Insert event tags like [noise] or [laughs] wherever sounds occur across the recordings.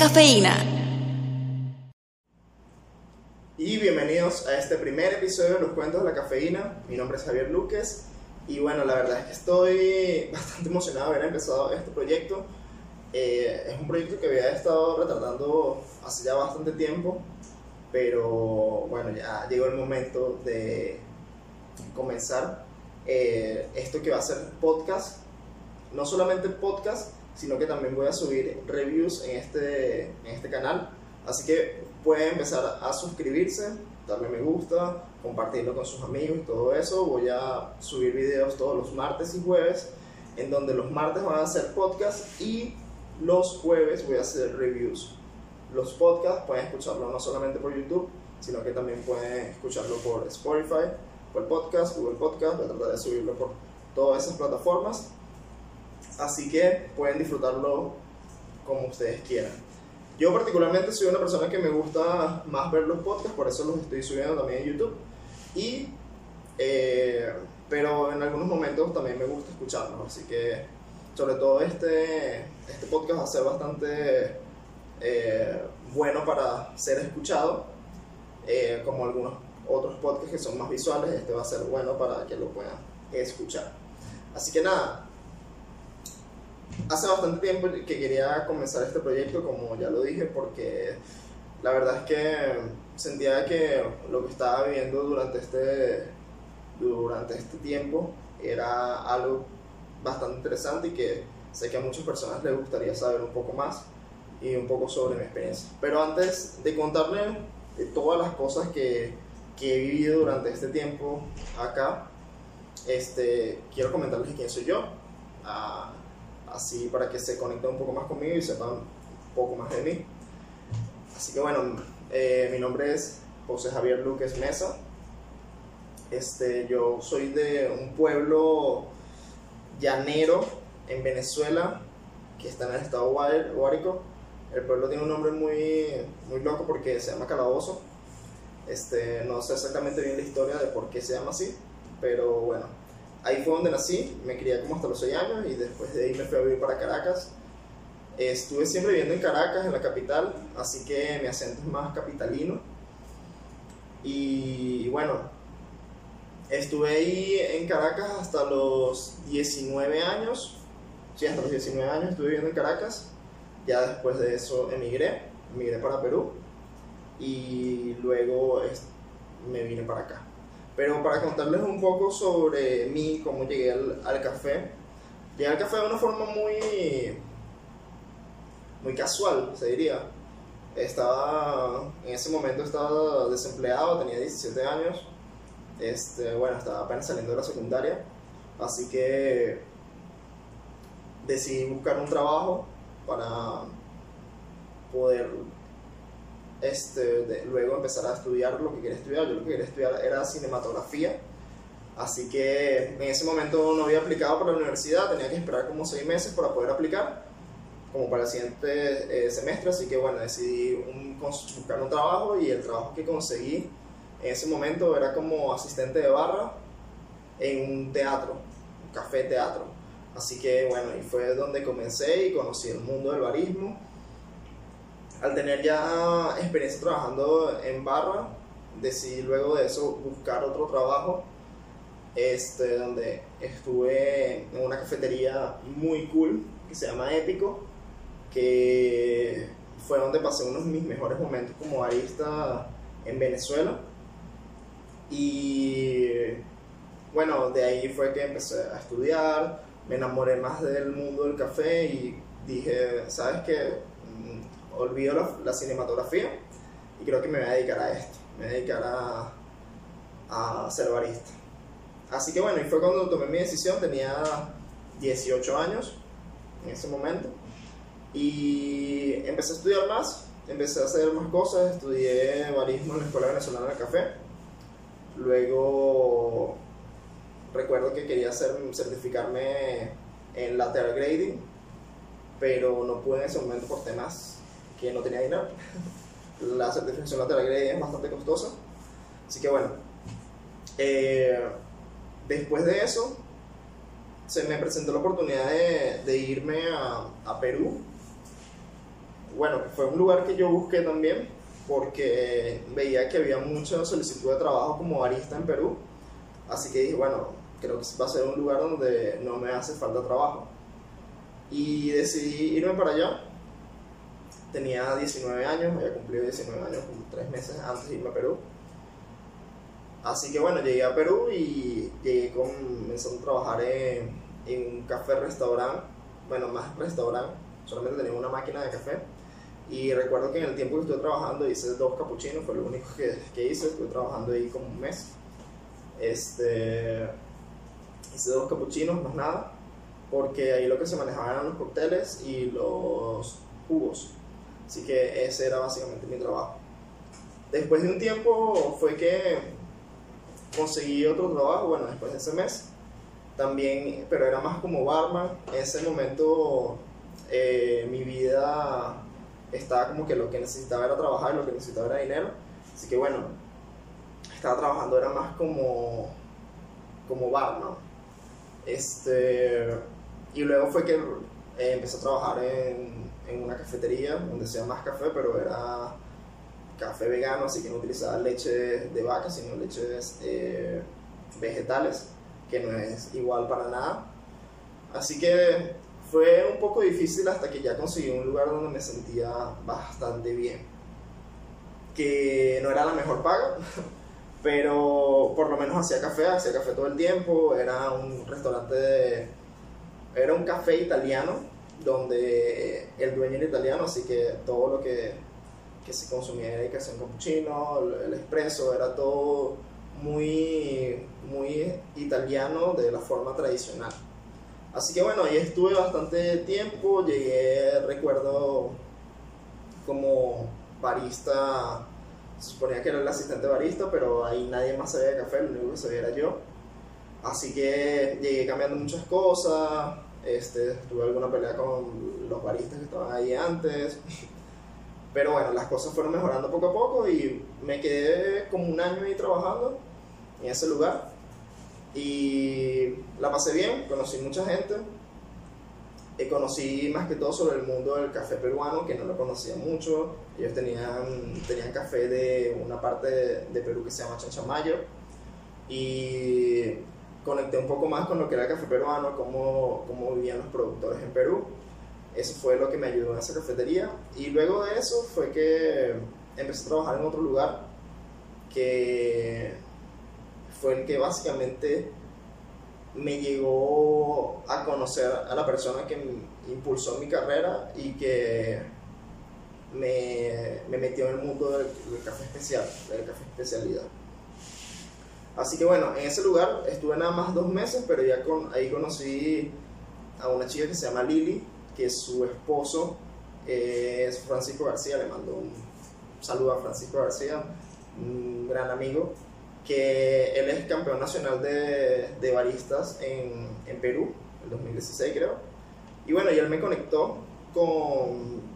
cafeína. Y bienvenidos a este primer episodio de Los Cuentos de la Cafeína. Mi nombre es Javier Luques y bueno, la verdad es que estoy [laughs] bastante emocionado de haber empezado este proyecto. Eh, es un proyecto que había estado retardando hace ya bastante tiempo, pero bueno, ya llegó el momento de comenzar eh, esto que va a ser podcast. No solamente podcast, sino que también voy a subir reviews en este, en este canal. Así que pueden empezar a suscribirse, darle me gusta, compartirlo con sus amigos y todo eso. Voy a subir videos todos los martes y jueves, en donde los martes van a ser podcasts y los jueves voy a hacer reviews. Los podcasts pueden escucharlo no solamente por YouTube, sino que también pueden escucharlo por Spotify, por podcast, Google Podcast. Voy a tratar de subirlo por todas esas plataformas. Así que pueden disfrutarlo como ustedes quieran. Yo particularmente soy una persona que me gusta más ver los podcasts, por eso los estoy subiendo también en YouTube. Y, eh, pero en algunos momentos también me gusta escucharlos, así que sobre todo este, este podcast va a ser bastante eh, bueno para ser escuchado, eh, como algunos otros podcasts que son más visuales, este va a ser bueno para que lo puedan escuchar. Así que nada, hace bastante tiempo que quería comenzar este proyecto, como ya lo dije, porque la verdad es que sentía que lo que estaba viviendo durante este, durante este tiempo era algo bastante interesante y que sé que a muchas personas les gustaría saber un poco más y un poco sobre mi experiencia. Pero antes de contarles todas las cosas que, que he vivido durante este tiempo acá, este, quiero comentarles quién soy yo. Ah, así para que se conecten un poco más conmigo y sepan un poco más de mí. Así que bueno, eh, mi nombre es José Javier Luques Mesa. Este, yo soy de un pueblo llanero en Venezuela que está en el estado Guárico. El pueblo tiene un nombre muy, muy loco porque se llama Calabozo. Este, no sé exactamente bien la historia de por qué se llama así, pero bueno, ahí fue donde nací, me crié como hasta los 6 años y después de ahí me fui a vivir para Caracas. Estuve siempre viviendo en Caracas, en la capital, así que mi acento es más capitalino. Y bueno, estuve ahí en Caracas hasta los 19 años. Sí, hasta los 19 años estuve viviendo en Caracas. Ya después de eso emigré, emigré para Perú y luego me vine para acá. Pero para contarles un poco sobre mí, cómo llegué al, café. Llegué al café de una forma muy, muy casual, se diría. Estaba, en ese momento estaba desempleado, tenía 17 años. Este, bueno, estaba apenas saliendo de la secundaria. Así que decidí buscar un trabajo para poder este, luego empezar a estudiar lo que quería estudiar. Yo lo que quería estudiar era cinematografía. Así que en ese momento no había aplicado para la universidad, tenía que esperar como seis meses para poder aplicar, como para el siguiente eh, semestre. Así que bueno, decidí un, buscar un trabajo y el trabajo que conseguí en ese momento era como asistente de barra en un teatro, un café teatro. Así que bueno, y fue donde comencé y conocí el mundo del barismo al tener ya experiencia trabajando en barra, decidí luego de eso buscar otro trabajo, este, donde estuve en una cafetería muy cool que se llama Épico, que fue donde pasé uno de mis mejores momentos como barista en Venezuela. Y bueno, de ahí fue que empecé a estudiar, me enamoré más del mundo del café y dije, ¿sabes qué? Olvido la, cinematografía y creo que me voy a dedicar a esto, me voy a dedicar a, a ser barista. Así que bueno, y fue cuando tomé mi decisión, tenía 18 años en ese momento. Y empecé a estudiar más, empecé a hacer más cosas, estudié barismo en la Escuela Venezolana del Café, luego recuerdo que quería hacer, certificarme en lateral grading, pero no pude en ese momento por temas que no tenía dinero. La certificación lateral grading es bastante costosa. Así que bueno, eh, después de eso, se me presentó la oportunidad de, irme a, Perú bueno, fue un lugar que yo busqué también porque veía que había mucha solicitud de trabajo como barista en Perú. Así que dije, bueno, creo que va a ser un lugar donde no me hace falta trabajo. Y decidí irme para allá. Tenía 19 años, había cumplido 19 años como 3 meses antes de irme a Perú. Así que bueno, llegué a Perú y llegué comenzando a trabajar en, en un café-restaurante, bueno, más restaurante, solamente tenía una máquina de café. Y recuerdo que en el tiempo que estuve trabajando hice dos capuchinos, fue lo único que, que hice, estuve trabajando ahí como un mes. Este, hice dos capuchinos, más nada, porque ahí lo que se manejaban eran los cócteles y los jugos. Así que ese era básicamente mi trabajo. Después de un tiempo fue que conseguí otro trabajo, bueno, después de ese mes, también, pero era más como barman. En ese momento eh, mi vida estaba como que lo que necesitaba era trabajar lo que necesitaba era dinero. Así que bueno, estaba trabajando era más como, como barman. Este, y luego fue que eh, empecé a trabajar en, en una cafetería donde hacía más café, pero era café vegano, así que no utilizaba leche de vaca, sino leches eh, vegetales, que no es igual para nada. Así que fue un poco difícil hasta que ya conseguí un lugar donde me sentía bastante bien. Que no era la mejor paga, [laughs] pero por lo menos hacía café, hacía café todo el tiempo, era un restaurante de, Era un café italiano, donde el dueño era italiano, así que todo lo que que se consumía era que un cappuccino, el, espresso, era todo muy, muy italiano de la forma tradicional. Así que bueno, ahí estuve bastante tiempo, llegué, recuerdo, como barista, se suponía que era el asistente barista, pero ahí nadie más sabía de café, lo único que sabía era yo. Así que llegué cambiando muchas cosas, este, tuve alguna pelea con los baristas que estaban ahí antes, [laughs] pero bueno, las cosas fueron mejorando poco a poco y me quedé como un año ahí trabajando en ese lugar. Y la pasé bien, conocí mucha gente. Y conocí más que todo sobre el mundo del café peruano, que no lo conocía mucho. Ellos tenían, tenían café de una parte de, Perú que se llama Chanchamayo. Y conecté un poco más con lo que era el café peruano, cómo, cómo vivían los productores en Perú. Eso fue lo que me ayudó en esa cafetería. Y luego de eso fue que empecé a trabajar en otro lugar que fue el que básicamente me llegó a conocer a la persona que impulsó mi carrera y que me, me metió en el mundo del, café especial, del café especialidad. Así que bueno, en ese lugar estuve nada más dos meses, pero ya con, ahí conocí a una chica que se llama Lili, que su esposo es Francisco García, le mando un saludo a Francisco García, un gran amigo, que él es campeón nacional de, de baristas en, en Perú, el 2016 creo. Y bueno, y él me conectó con,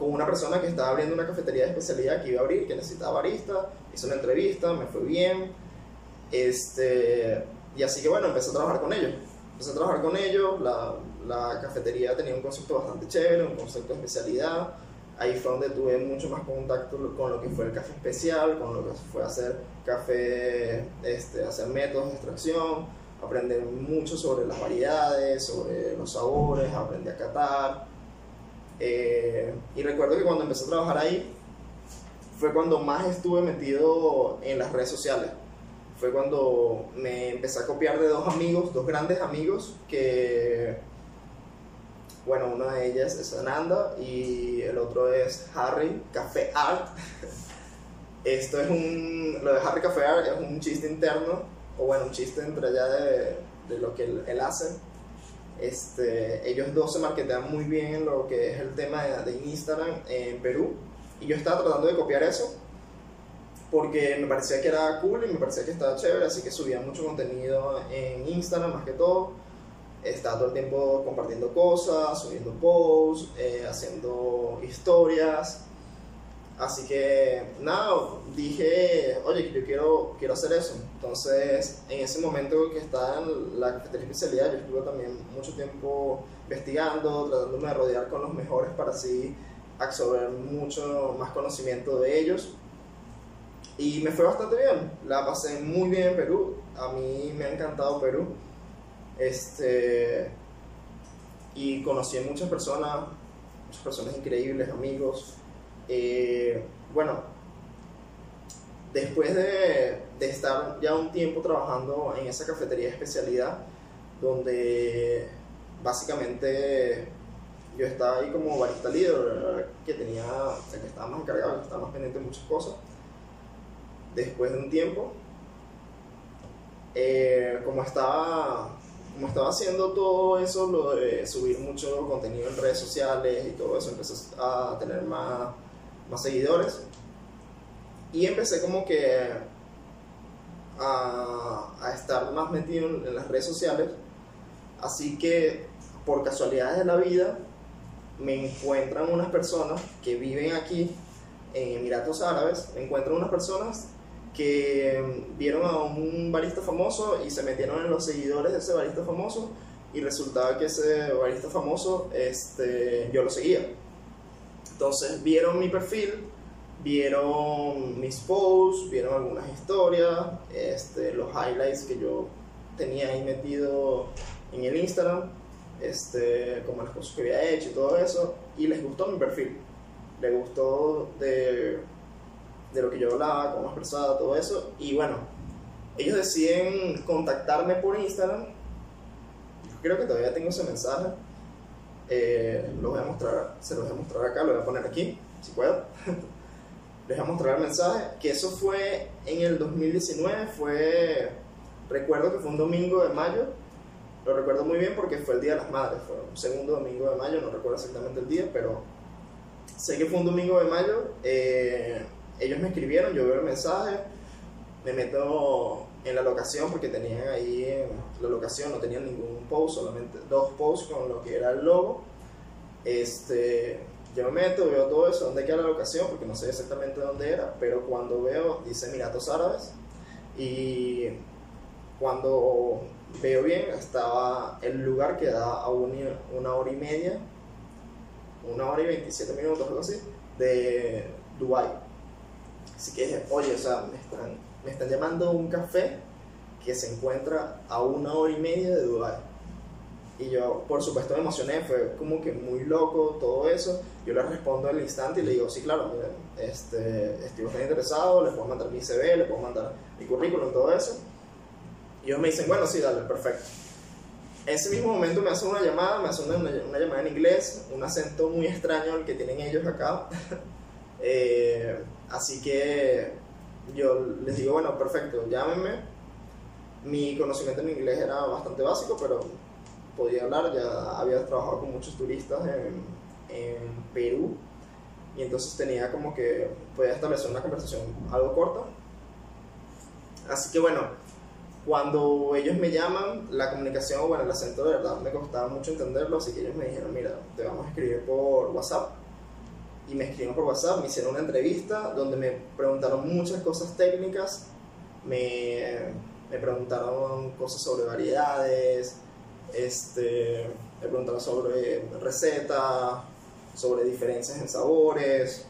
con una persona que estaba abriendo una cafetería de especialidad que iba a abrir, que necesitaba barista, hizo una entrevista, me fue bien, este, y así que bueno, empecé a trabajar con ellos. Empecé a trabajar con ellos, la, la cafetería tenía un concepto bastante chévere, un concepto de especialidad. Ahí fue donde tuve mucho más contacto con lo que fue el café especial, con lo que fue hacer café, este, hacer métodos de extracción, aprender mucho sobre las variedades, sobre los sabores, aprendí a catar. Eh, y recuerdo que cuando empecé a trabajar ahí, fue cuando más estuve metido en las redes sociales. Fue cuando me empecé a copiar de dos amigos, dos grandes amigos que bueno, una de ellas es Ananda y el otro es Harry Café Art. [laughs] Esto es un. Lo de Harry Café Art es un chiste interno, o bueno, un chiste entre allá de, de lo que él, hace. Este, ellos dos se marketean muy bien en lo que es el tema de, de Instagram en Perú. Y yo estaba tratando de copiar eso porque me parecía que era cool y me parecía que estaba chévere, así que subía mucho contenido en Instagram más que todo está todo el tiempo compartiendo cosas, subiendo posts, eh, haciendo historias. Así que nada, dije, oye, yo quiero, quiero hacer eso. Entonces, en ese momento que estaba en la cafetería especialidad, yo estuve también mucho tiempo investigando, tratándome de rodear con los mejores para así absorber mucho más conocimiento de ellos. Y me fue bastante bien, la pasé muy bien en Perú, a mí me ha encantado Perú. Este, y conocí a muchas personas, muchas personas increíbles, amigos. Eh, bueno, después de, de, estar ya un tiempo trabajando en esa cafetería especialidad, donde básicamente yo estaba ahí como barista líder, que tenía, que estaba más encargado, que estaba más pendiente de muchas cosas. Después de un tiempo, eh, como estaba como estaba haciendo todo eso, lo de subir mucho contenido en redes sociales y todo eso, empecé a tener más, más seguidores. Y empecé como que a, a estar más metido en, las redes sociales. Así que por casualidades de la vida me encuentran unas personas que viven aquí en Emiratos Árabes, me encuentran unas personas que vieron a un barista famoso y se metieron en los seguidores de ese barista famoso y resultaba que ese barista famoso este, yo lo seguía. Entonces vieron mi perfil, vieron mis posts, vieron algunas historias, este, los highlights que yo tenía ahí metido en el Instagram, este, como las cosas que había hecho y todo eso, y les gustó mi perfil. Les gustó de de lo que yo hablaba, cómo expresaba, todo eso. Y bueno, ellos deciden contactarme por Instagram. Creo que todavía tengo ese mensaje. Eh, lo voy a mostrar, se los voy a mostrar acá, lo voy a poner aquí, si puedo. [laughs] Les voy a mostrar el mensaje, que eso fue en el 2019, fue, recuerdo que fue un domingo de mayo, lo recuerdo muy bien porque fue el Día de las Madres, fue un segundo domingo de mayo, no recuerdo exactamente el día, pero sé que fue un domingo de mayo. Eh, ellos me escribieron, yo veo el mensaje, me meto en la locación porque tenían ahí la locación, no tenían ningún post, solamente dos posts con lo que era el logo. Este, yo me meto, veo todo eso, dónde queda la locación, porque no sé exactamente dónde era, pero cuando veo, dice Emiratos Árabes, y cuando veo bien, estaba el lugar que da a una hora y media, una hora y 27 minutos, algo así, de Dubai Así que dije, oye, o sea, me están, me están llamando un café que se encuentra a una hora y media de Dubái. Y yo, por supuesto, me emocioné, fue como que muy loco todo eso. Yo le respondo al instante y le digo, sí, claro, este, estoy bastante interesado, les puedo mandar mi CV, les puedo mandar mi currículum, todo eso. Y ellos me dicen, bueno, sí, dale, perfecto. Ese mismo momento me hacen una llamada, me hacen una, una llamada en inglés, un acento muy extraño el que tienen ellos acá. [laughs] eh, Así que yo les digo, bueno, perfecto, llámenme. Mi conocimiento en inglés era bastante básico, pero podía hablar, ya había trabajado con muchos turistas en, en Perú y entonces tenía como que podía establecer una conversación algo corta. Así que bueno, cuando ellos me llaman, la comunicación, bueno, el acento de verdad me costaba mucho entenderlo, así que ellos me dijeron, mira, te vamos a escribir por WhatsApp y me escribieron por WhatsApp, me hicieron una entrevista donde me preguntaron muchas cosas técnicas, me, me preguntaron cosas sobre variedades, este, me preguntaron sobre recetas, sobre diferencias en sabores.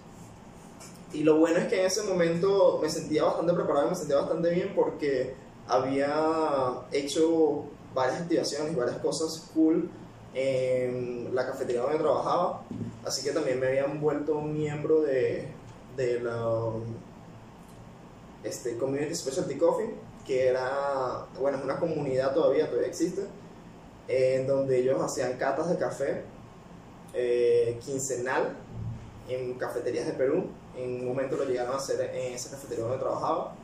Y lo bueno es que en ese momento me sentía bastante preparado, me sentía bastante bien porque había hecho varias activaciones, varias cosas cool en la cafetería donde trabajaba, así que también me habían vuelto un miembro de, de la este, Community Specialty Coffee, que era, bueno, es una comunidad todavía, todavía existe, en donde ellos hacían catas de café eh, quincenal en cafeterías de Perú. En un momento lo llegaron a hacer en esa cafetería donde trabajaba.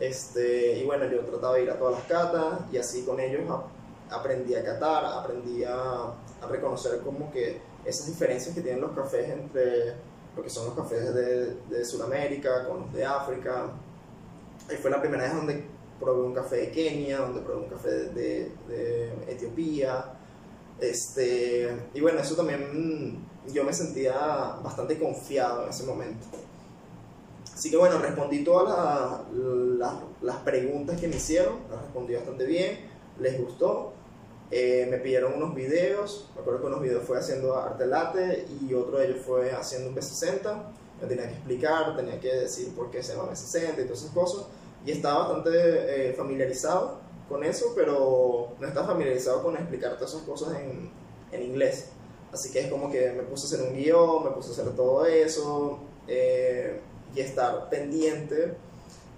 Este, y bueno, yo trataba de ir a todas las catas y así con ellos aprendí a catar, aprendí a, reconocer como que esas diferencias que tienen los cafés entre lo que son los cafés de, de Sudamérica con los de África. Ahí fue la primera vez donde probé un café de Kenia, donde probé un café de, de, Etiopía. Este, y bueno, eso también yo me sentía bastante confiado en ese momento. Así que bueno, respondí todas las, las preguntas que me hicieron, las respondí bastante bien, les gustó Eh, me pidieron unos videos, me acuerdo que unos videos fue haciendo arte latte y otro de ellos fue haciendo un B60. Me tenía que explicar, tenía que decir por qué se llama B60 y todas esas cosas. Y estaba bastante eh, familiarizado con eso, pero no estaba familiarizado con explicar todas esas cosas en, en inglés. Así que es como que me puse a hacer un guion, me puse a hacer todo eso eh, y estar pendiente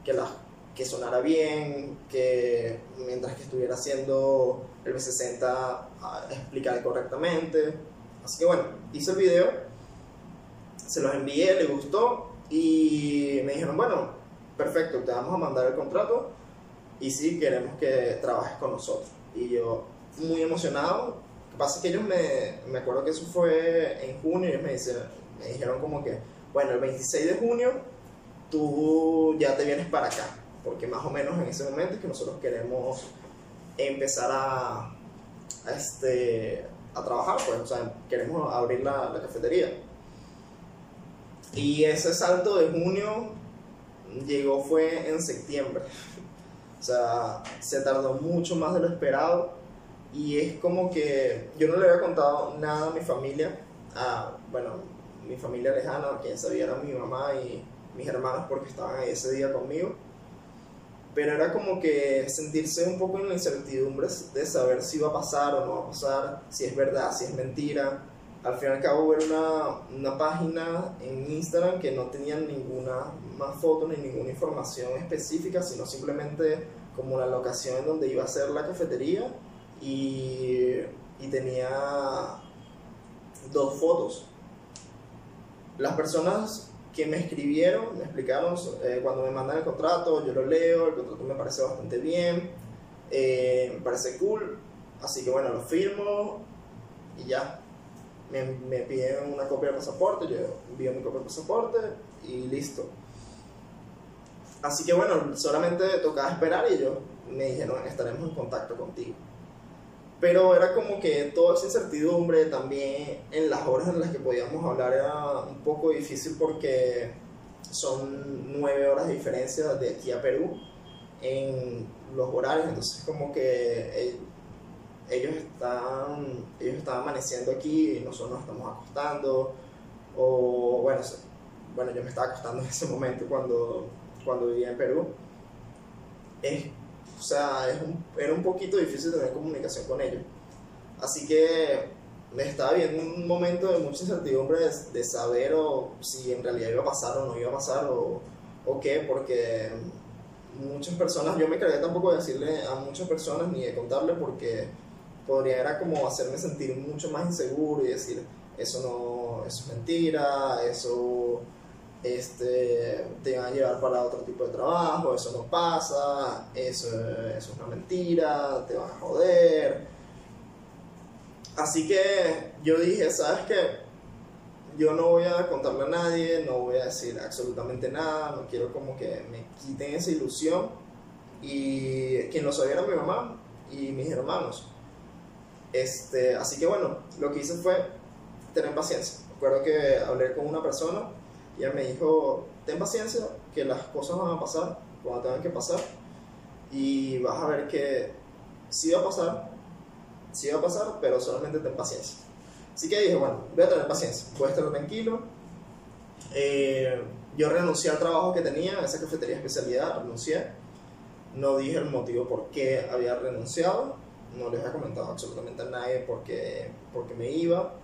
que, la, que sonara bien, que mientras que estuviera haciendo el B60 a explicar correctamente. Así que bueno, hice el video, se los envié, le gustó y me dijeron, bueno, perfecto, te vamos a mandar el contrato y sí queremos que trabajes con nosotros. Y yo, muy emocionado, lo que pasa es que ellos me, me acuerdo que eso fue en junio, ellos me, dicen, me dijeron como que, bueno, el 26 de junio tú ya te vienes para acá, porque más o menos en ese momento es que nosotros queremos empezar a, este, a trabajar, pues, o sea, queremos abrir la, la cafetería. Y ese salto de junio llegó fue en septiembre. O sea, se tardó mucho más de lo esperado y es como que yo no le había contado nada a mi familia, a, bueno, mi familia lejana, quien sabía era mi mamá y mis hermanos porque estaban ahí ese día conmigo. Pero era como que sentirse un poco en la incertidumbre de saber si va a pasar o no va a pasar, si es verdad, si es mentira. Al fin y al cabo ver una, una página en Instagram que no tenía ninguna más foto ni ninguna información específica, sino simplemente como la locación en donde iba a ser la cafetería y, y tenía dos fotos. Las personas que me escribieron, me explicaron eh, cuando me mandan el contrato, yo lo leo, el contrato me parece bastante bien, eh, me parece cool, así que bueno, lo firmo y ya. Me, me piden una copia del pasaporte, yo envío mi copia del pasaporte y listo. Así que bueno, solamente tocaba esperar y ellos me dijeron estaremos en contacto contigo. Pero era como que toda esa incertidumbre también en las horas en las que podíamos hablar era un poco difícil porque son nueve horas de diferencia de aquí a Perú en los horarios, entonces como que ellos están, ellos están amaneciendo aquí y nosotros nos estamos acostando, o bueno, bueno, yo me estaba acostando en ese momento cuando, cuando vivía en Perú. Es o sea, era un poquito difícil tener comunicación con ellos. Así que me estaba viendo un momento de mucha incertidumbre de, saber o si en realidad iba a pasar o no iba a pasar o, o qué, porque muchas personas, yo me creía tampoco de decirle a muchas personas ni de contarle porque podría era como hacerme sentir mucho más inseguro y decir, eso no, eso es mentira, eso este, te van a llevar para otro tipo de trabajo, eso no pasa, eso, eso es una mentira, te van a joder. Así que yo dije, ¿sabes qué? Yo no voy a contarle a nadie, no voy a decir absolutamente nada, no quiero como que me quiten esa ilusión. Y quien lo sabía era mi mamá y mis hermanos. Este, así que bueno, lo que hice fue tener paciencia. Recuerdo que hablé con una persona ella me dijo, ten paciencia, que las cosas van a pasar cuando tengan que pasar y vas a ver que sí va a pasar, sí va a pasar, pero solamente ten paciencia. Así que dije, bueno, voy a tener paciencia, voy a estar tranquilo. Eh, yo renuncié al trabajo que tenía, esa cafetería especialidad, renuncié. No dije el motivo por qué había renunciado, no les he comentado absolutamente a nadie porque, porque me iba,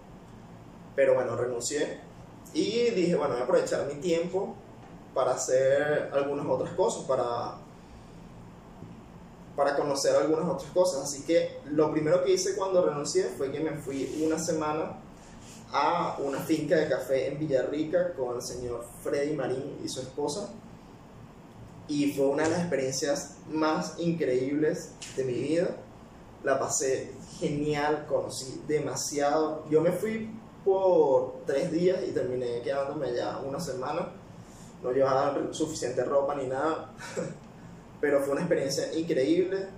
pero bueno, renuncié y dije, bueno, voy a aprovechar mi tiempo para hacer algunas otras cosas, para, para conocer algunas otras cosas. Así que lo primero que hice cuando renuncié fue que me fui una semana a una finca de café en Villarrica con el señor Freddy Marín y su esposa. Y fue una de las experiencias más increíbles de mi vida. La pasé genial, conocí demasiado. Yo me fui por tres días y terminé quedándome allá una semana. No llevaba suficiente ropa ni nada, [laughs] pero fue una experiencia increíble.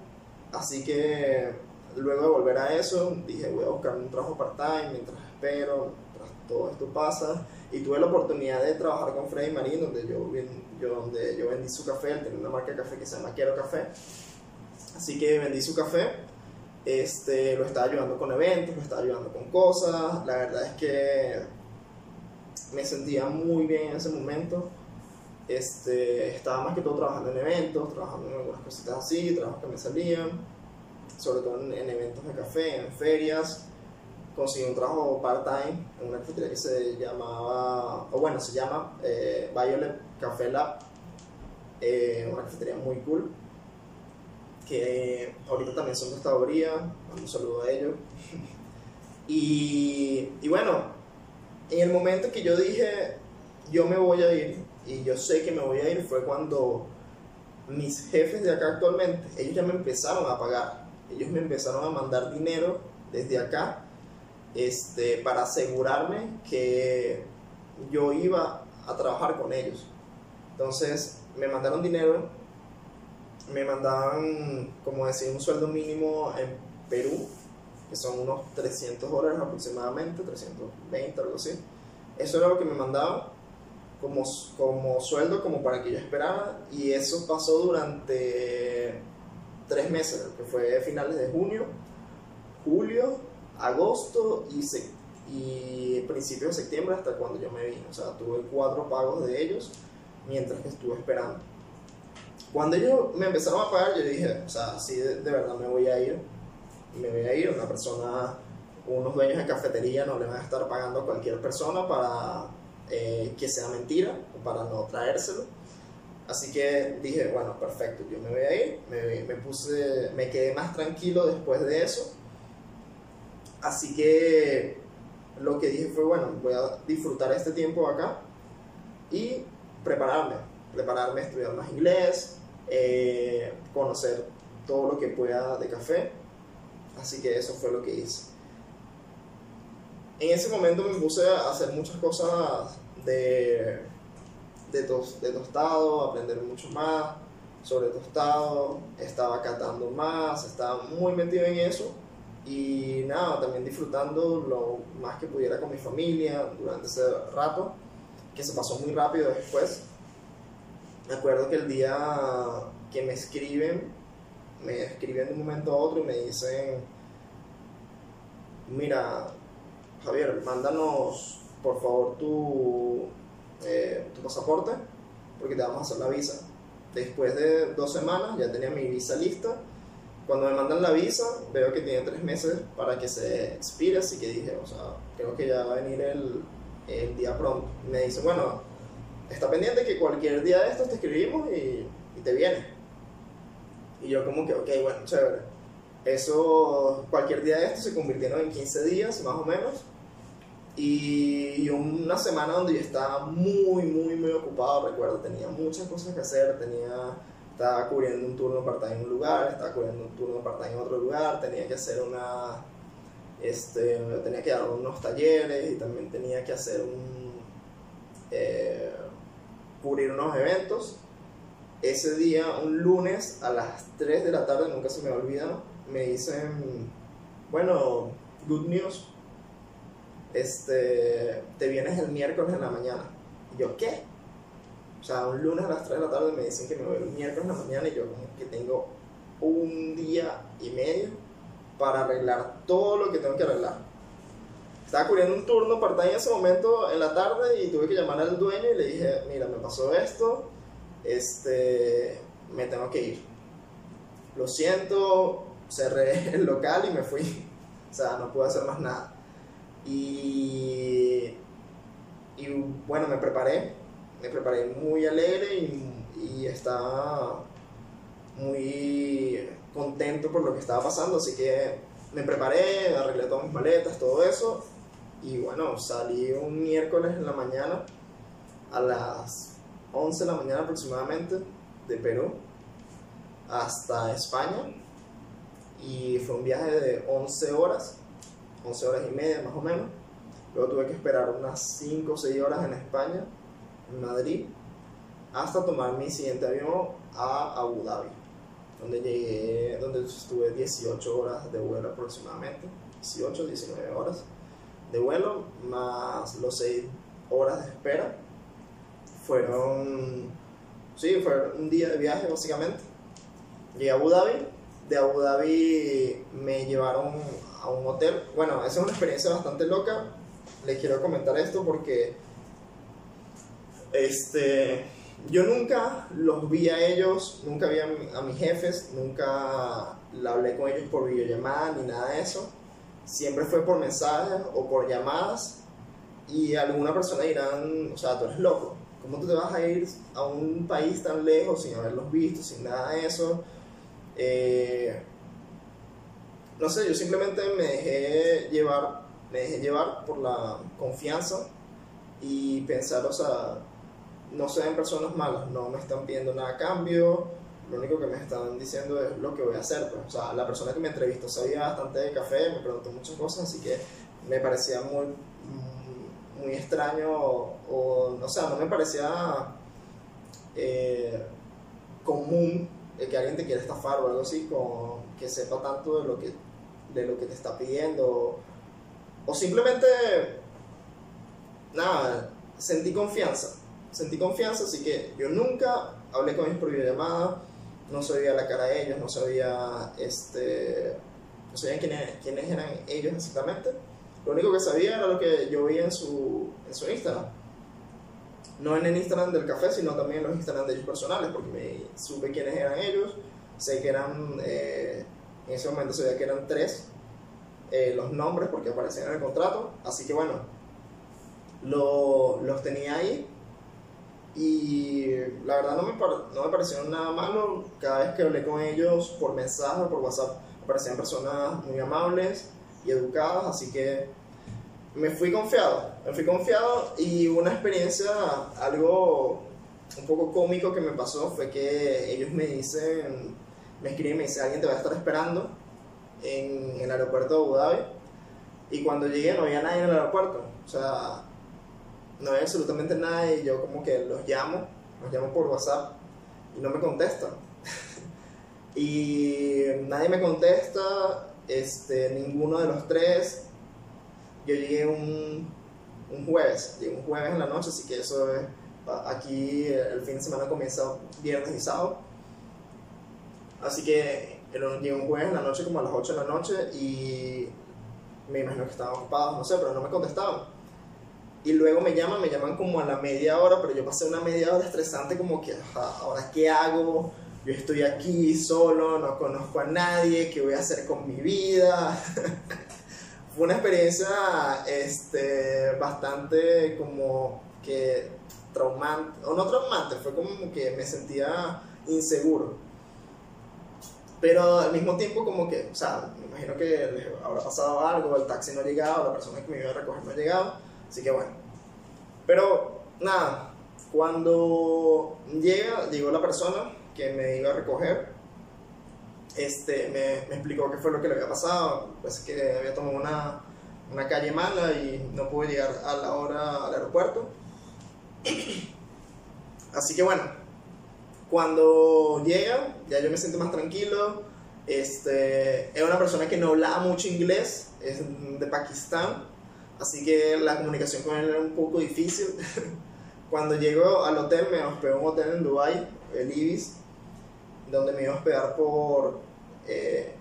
Así que luego de volver a eso, dije voy a buscar un trabajo part-time mientras espero, mientras todo esto pasa. Y tuve la oportunidad de trabajar con Freddy Marín, donde yo, yo, donde yo vendí su café, él tenía una marca de café que se llama Quiero Café. Así que vendí su café Este, lo estaba ayudando con eventos, lo estaba ayudando con cosas. La verdad es que me sentía muy bien en ese momento. Este, estaba más que todo trabajando en eventos, trabajando en algunas cositas así, trabajos que me salían, sobre todo en, eventos de café, en ferias. Conseguí un trabajo part-time en una cafetería que se llamaba, o bueno, se llama eh, Violet Café Lab, eh, una cafetería muy cool, que ahorita también son tostadoría, un saludo a ellos. [laughs] y, y bueno, en el momento que yo dije, yo me voy a ir, y yo sé que me voy a ir, fue cuando mis jefes de acá actualmente, ellos ya me empezaron a pagar, ellos me empezaron a mandar dinero desde acá este, para asegurarme que yo iba a trabajar con ellos. Entonces me mandaron dinero, me mandaban, como decir, un sueldo mínimo en Perú, que son unos 300 dólares aproximadamente, 320, algo así. Eso era lo que me mandaban como, como sueldo, como para que yo esperara, y eso pasó durante tres meses, que fue finales de junio, julio, agosto y, y principios de septiembre hasta cuando yo me vine. O sea, tuve cuatro pagos de ellos mientras que estuve esperando. Cuando ellos me empezaron a pagar, yo dije, o sea, sí, de, verdad me voy a ir. Me voy a ir. Una persona, unos dueños de cafetería no le van a estar pagando a cualquier persona para eh, que sea mentira o para no traérselo. Así que dije, bueno, perfecto, yo me voy a ir. Me, me puse, me quedé más tranquilo después de eso. Así que lo que dije fue, bueno, voy a disfrutar este tiempo acá y prepararme, prepararme a estudiar más inglés, eh, conocer todo lo que pueda de café. Así que eso fue lo que hice. En ese momento me puse a hacer muchas cosas de, de, de tostado, aprender mucho más sobre tostado, estaba catando más, estaba muy metido en eso y nada, también disfrutando lo más que pudiera con mi familia durante ese rato que se pasó muy rápido después. Me acuerdo que el día que me escriben, me escriben de un momento a otro y me dicen, mira, Javier, mándanos por favor tu, eh, tu pasaporte, porque te vamos a hacer la visa. Después de dos semanas ya tenía mi visa lista. Cuando me mandan la visa, veo que tiene tres meses para que se expire, así que dije, o sea, creo que ya va a venir el, el día pronto. Me dice, bueno, está pendiente que cualquier día de estos te escribimos y, y te viene. Y yo como que, ok, bueno, chévere. Eso, cualquier día de estos se convirtieron en 15 días más o menos. Y una semana donde yo estaba muy, muy, muy ocupado, recuerdo, tenía muchas cosas que hacer, tenía, estaba cubriendo un turno part en un lugar, estaba cubriendo un turno part en otro lugar, tenía que hacer una, este, tenía que dar unos talleres y también tenía que hacer un, eh, cubrir unos eventos. Ese día, un lunes a las 3 de la tarde, nunca se me olvida, me dicen, bueno, good news, este, te vienes el miércoles en la mañana. Y yo, ¿qué? O sea, un lunes a las 3 de la tarde me dicen que me voy el miércoles en la mañana y yo como que tengo un día y medio para arreglar todo lo que tengo que arreglar. Estaba cubriendo un turno part en ese momento en la tarde y tuve que llamar al dueño y le dije, mira, me pasó esto, este, me tengo que ir. Lo siento, cerré [laughs] el local y me fui. O sea, no pude hacer más nada. Y, y bueno, me preparé, me preparé muy alegre y, y estaba muy contento por lo que estaba pasando, así que me preparé, arreglé todas mis maletas, todo eso, y bueno, salí un miércoles en la mañana, a las 11 de la mañana aproximadamente, de Perú hasta España, y fue un viaje de 11 horas, 11 horas y media más o menos, luego tuve que esperar unas 5 o 6 horas en España, en Madrid, hasta tomar mi siguiente avión a Abu Dhabi donde llegué, donde estuve 18 horas de vuelo aproximadamente, 18, 19 horas de vuelo, más los 6 horas de espera. Fueron, sí, fue un día de viaje básicamente. Llegué a Abu Dhabi, de Abu Dhabi me llevaron a un hotel. Bueno, esa es una experiencia bastante loca. Les quiero comentar esto porque este, yo nunca los vi a ellos, nunca vi a, mis jefes, nunca la hablé con ellos por videollamada ni nada de eso. Siempre fue por mensajes o por llamadas y alguna persona dirán, o sea, tú eres loco. ¿Cómo tú te vas a ir a un país tan lejos sin haberlos visto, sin nada de eso? Eh, no sé, yo simplemente me dejé llevar, me dejé llevar por la confianza y pensar, o sea, no se ven personas malas, no me están pidiendo nada a cambio, lo único que me están diciendo es lo que voy a hacer. Pues. O sea, la persona que me entrevistó sabía bastante de café, me preguntó muchas cosas, así que me parecía muy, muy extraño, o, no sé, no me parecía eh, común que alguien te quiera estafar o algo así, con, que sepa tanto de lo que, de lo que te está pidiendo, o simplemente, nada, sentí confianza sentí confianza, así que yo nunca hablé con ellos por videollamada, no sabía la cara de ellos, no sabía, este, no sabía quiénes, quiénes eran ellos exactamente. Lo único que sabía era lo que yo vi en su, en su Instagram. No en el Instagram del café, sino también en los Instagram de ellos personales, porque me supe quiénes eran ellos. Sé que eran, eh, en ese momento sabía que eran tres eh, los nombres porque aparecían en el contrato. Así que bueno, lo, los tenía ahí y la verdad no me, parecieron nada malo. Cada vez que hablé con ellos por mensaje o por WhatsApp, me parecían personas muy amables y educadas, así que me fui confiado. Me fui confiado y una experiencia, algo un poco cómico que me pasó fue que ellos me dicen, me escriben me dicen, alguien te va a estar esperando en el aeropuerto de Abu Dhabi. Y cuando llegué no había nadie en el aeropuerto. O sea, no hay absolutamente nada y yo como que los llamo, los llamo por WhatsApp y no me contestan. [laughs] y nadie me contesta, este, ninguno de los tres. Yo llegué un, un jueves, llegué un jueves en la noche, así que eso es, aquí el fin de semana comienza viernes y sábado. Así que llegué un jueves en la noche como a las 8 de la noche y me imagino que estaban ocupados, no sé, pero no me contestaban y luego me llaman, me llaman como a la media hora, pero yo pasé una media hora estresante como que, ahora qué hago, yo estoy aquí solo, no conozco a nadie, ¿qué voy a hacer con mi vida? [laughs] Fue una experiencia este, bastante como que traumante, o no traumante, fue como que me sentía inseguro. Pero al mismo tiempo como que, o sea, me imagino que habrá pasado algo, el taxi no ha llegado, la persona que me iba a recoger no ha llegado Así que bueno. Pero nada, cuando llega, llegó la persona que me iba a recoger, este, me, me explicó qué fue lo que le había pasado, pues que había tomado una, una calle mala y no pude llegar a la hora al aeropuerto. [clears throat] Así que bueno, cuando llega, ya yo me siento más tranquilo. Este, era una persona que no hablaba mucho inglés, es de Pakistán. Así que la comunicación con él era un poco difícil. [laughs] Cuando llego al hotel, me hospedé en un hotel en Dubai, el Ibis, donde me iba a hospedar por... Eh,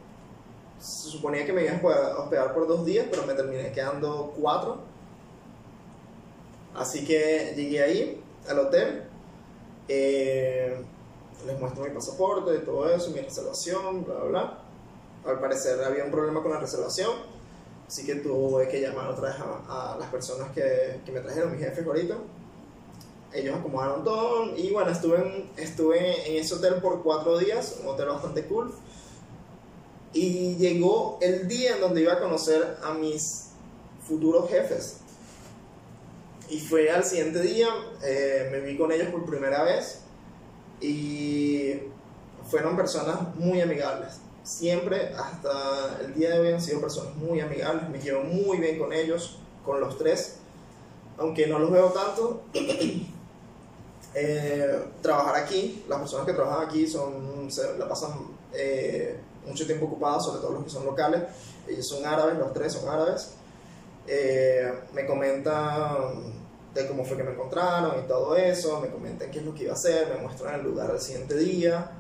se suponía que me iba a hospedar por dos días, pero me terminé quedando cuatro. Así que llegué ahí, al hotel. Eh, les muestro mi pasaporte, y todo eso, mi reservación, bla, bla, bla. Al parecer había un problema con la reservación Así que tuve que llamar otra vez a, las personas que, que, me trajeron, mis jefes ahorita. Ellos acomodaron todo y bueno, estuve en, estuve en ese hotel por cuatro días, un hotel bastante cool. Y llegó el día en donde iba a conocer a mis futuros jefes. Y fue al siguiente día, eh, me vi con ellos por primera vez y fueron personas muy amigables siempre, hasta el día de hoy, han sido personas muy amigables, me llevo muy bien con ellos, con los tres, aunque no los veo tanto. [clears throat] Eh, trabajar aquí, las personas que trabajan aquí son, se la pasan eh, mucho tiempo ocupadas, sobre todo los que son locales, ellos son árabes, los tres son árabes. Eh, me comentan de cómo fue que me encontraron y todo eso, me comentan qué es lo que iba a hacer, me muestran el lugar del siguiente día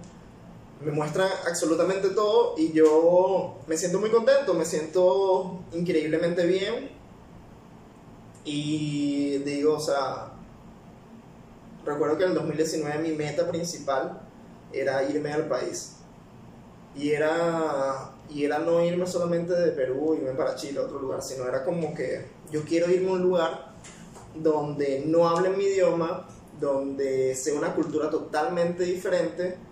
me muestran absolutamente todo y yo me siento muy contento, me siento increíblemente bien. Y digo, o sea, recuerdo que en el 2019 mi meta principal era irme al país. Y era, y era no irme solamente de Perú, irme para Chile, a otro lugar, sino era como que yo quiero irme a un lugar donde no hablen mi idioma, donde sea una cultura totalmente diferente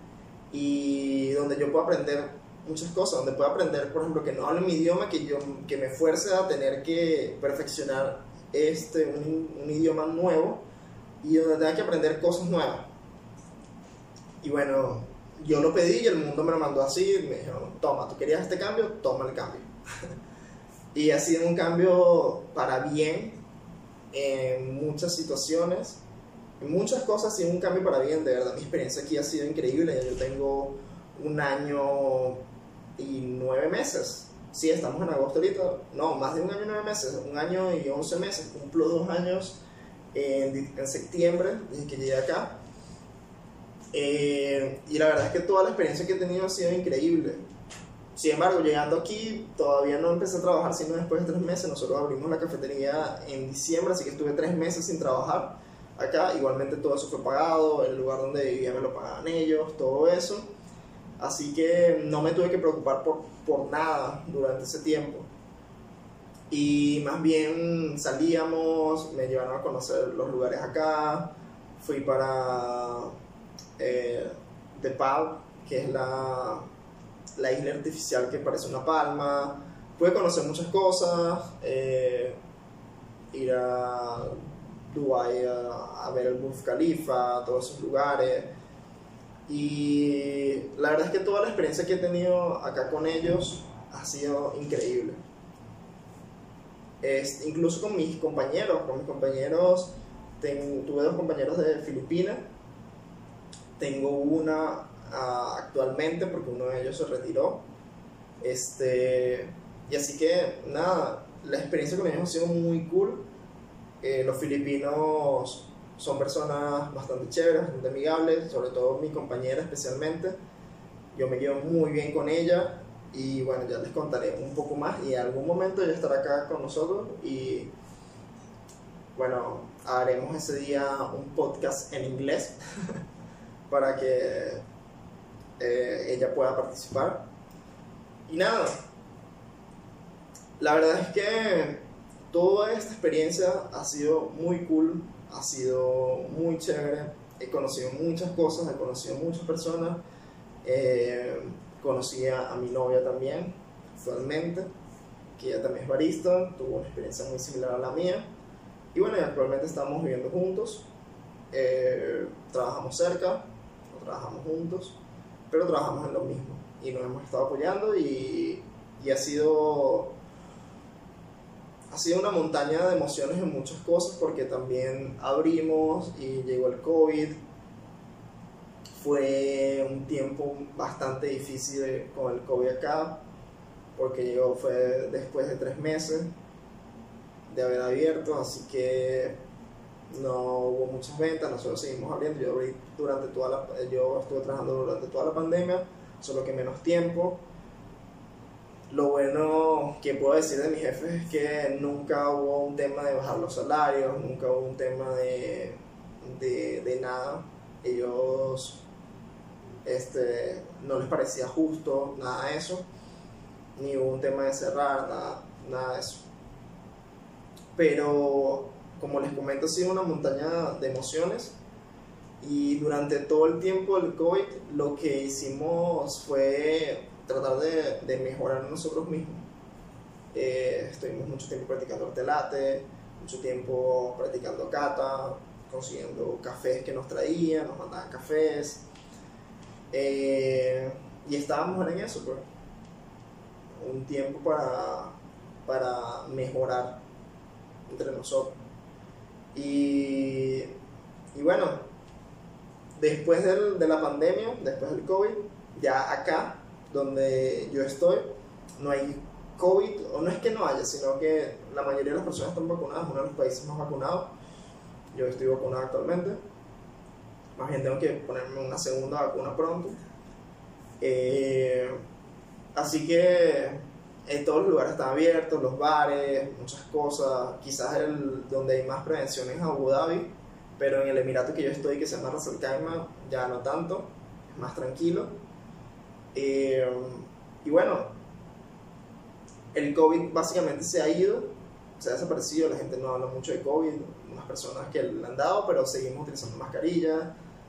y donde yo pueda aprender muchas cosas, donde pueda aprender, por ejemplo, que no hable mi idioma, que, yo, que me fuerce a tener que perfeccionar este, un, un idioma nuevo y donde tenga que aprender cosas nuevas. Y bueno, yo lo pedí y el mundo me lo mandó así, me dijo, toma, tú querías este cambio, toma el cambio. [laughs] y ha sido un cambio para bien en muchas situaciones muchas cosas y un cambio para bien, de verdad. Mi experiencia aquí ha sido increíble. Yo tengo un año y nueve meses. Sí, estamos en agosto ahorita. No, más de un año y nueve meses. Un año y once meses. Cumplo dos años en, en septiembre, desde que llegué acá. Eh, y la verdad es que toda la experiencia que he tenido ha sido increíble. Sin embargo, llegando aquí, todavía no empecé a trabajar sino después de tres meses. Nosotros abrimos la cafetería en diciembre, así que estuve tres meses sin trabajar acá. Igualmente todo eso fue pagado, el lugar donde vivía me lo pagaban ellos, todo eso. Así que no me tuve que preocupar por, por nada durante ese tiempo. Y más bien salíamos, me llevaron a conocer los lugares acá. Fui para eh, The Palm, que es la, la isla artificial que parece una palma. Pude conocer muchas cosas, eh, ir a Dubái a, a, ver el Burj Khalifa, todos esos lugares. Y la verdad es que toda la experiencia que he tenido acá con ellos ha sido increíble. Es, incluso con mis compañeros, con mis compañeros, tuve dos compañeros de Filipinas, tengo una uh, actualmente porque uno de ellos se retiró. Este, y así que nada, la experiencia con ellos ha sido muy cool eh, los filipinos son personas bastante chéveres, bastante amigables, sobre todo mi compañera especialmente. Yo me llevo muy bien con ella y bueno, ya les contaré un poco más y en algún momento ella estará acá con nosotros y bueno, haremos ese día un podcast en inglés [laughs] para que eh, ella pueda participar. Y nada, la verdad es que toda esta experiencia ha sido muy cool, ha sido muy chévere. He conocido muchas cosas, he conocido muchas personas. Eh, conocí a, mi novia también, actualmente, que ella también es barista, tuvo una experiencia muy similar a la mía. Y bueno, actualmente estamos viviendo juntos, eh, trabajamos cerca, no trabajamos juntos, pero trabajamos en lo mismo y nos hemos estado apoyando y, y ha sido ha sido una montaña de emociones en muchas cosas porque también abrimos y llegó el COVID. Fue un tiempo bastante difícil con el COVID acá porque llegó fue después de tres meses de haber abierto, así que no hubo muchas ventas, nosotros seguimos abriendo, yo durante toda la, yo estuve trabajando durante toda la pandemia, solo que menos tiempo, lo bueno que puedo decir de mis jefes es que nunca hubo un tema de bajar los salarios, nunca hubo un tema de, de, nada. Ellos este, no les parecía justo, nada de eso. Ni hubo un tema de cerrar, nada, nada de eso. Pero, como les comento, ha sido una montaña de emociones. Y durante todo el tiempo del COVID, lo que hicimos fue tratar de, de mejorar nosotros mismos. Eh, estuvimos mucho tiempo practicando telate, mucho tiempo practicando cata, consiguiendo cafés que nos traían, nos mandaban cafés. Eh, y estábamos en eso, pues. Un tiempo para, para mejorar entre nosotros. Y, y bueno, después del, de la pandemia, después del COVID, ya acá donde yo estoy, no hay COVID, o no es que no haya, sino que la mayoría de las personas están vacunadas, uno de los países más vacunados. Yo estoy vacunado actualmente. Más bien tengo que ponerme una segunda vacuna pronto. Eh, así que en todos los lugares están abiertos, los bares, muchas cosas. Quizás el, donde hay más prevención es Abu Dhabi, pero en el Emirato que yo estoy, que se llama Ras Al ya no tanto, es más tranquilo. Eh, y bueno, el COVID básicamente se ha ido, se ha desaparecido, la gente no habla mucho de COVID, unas personas que le han dado, pero seguimos utilizando mascarillas,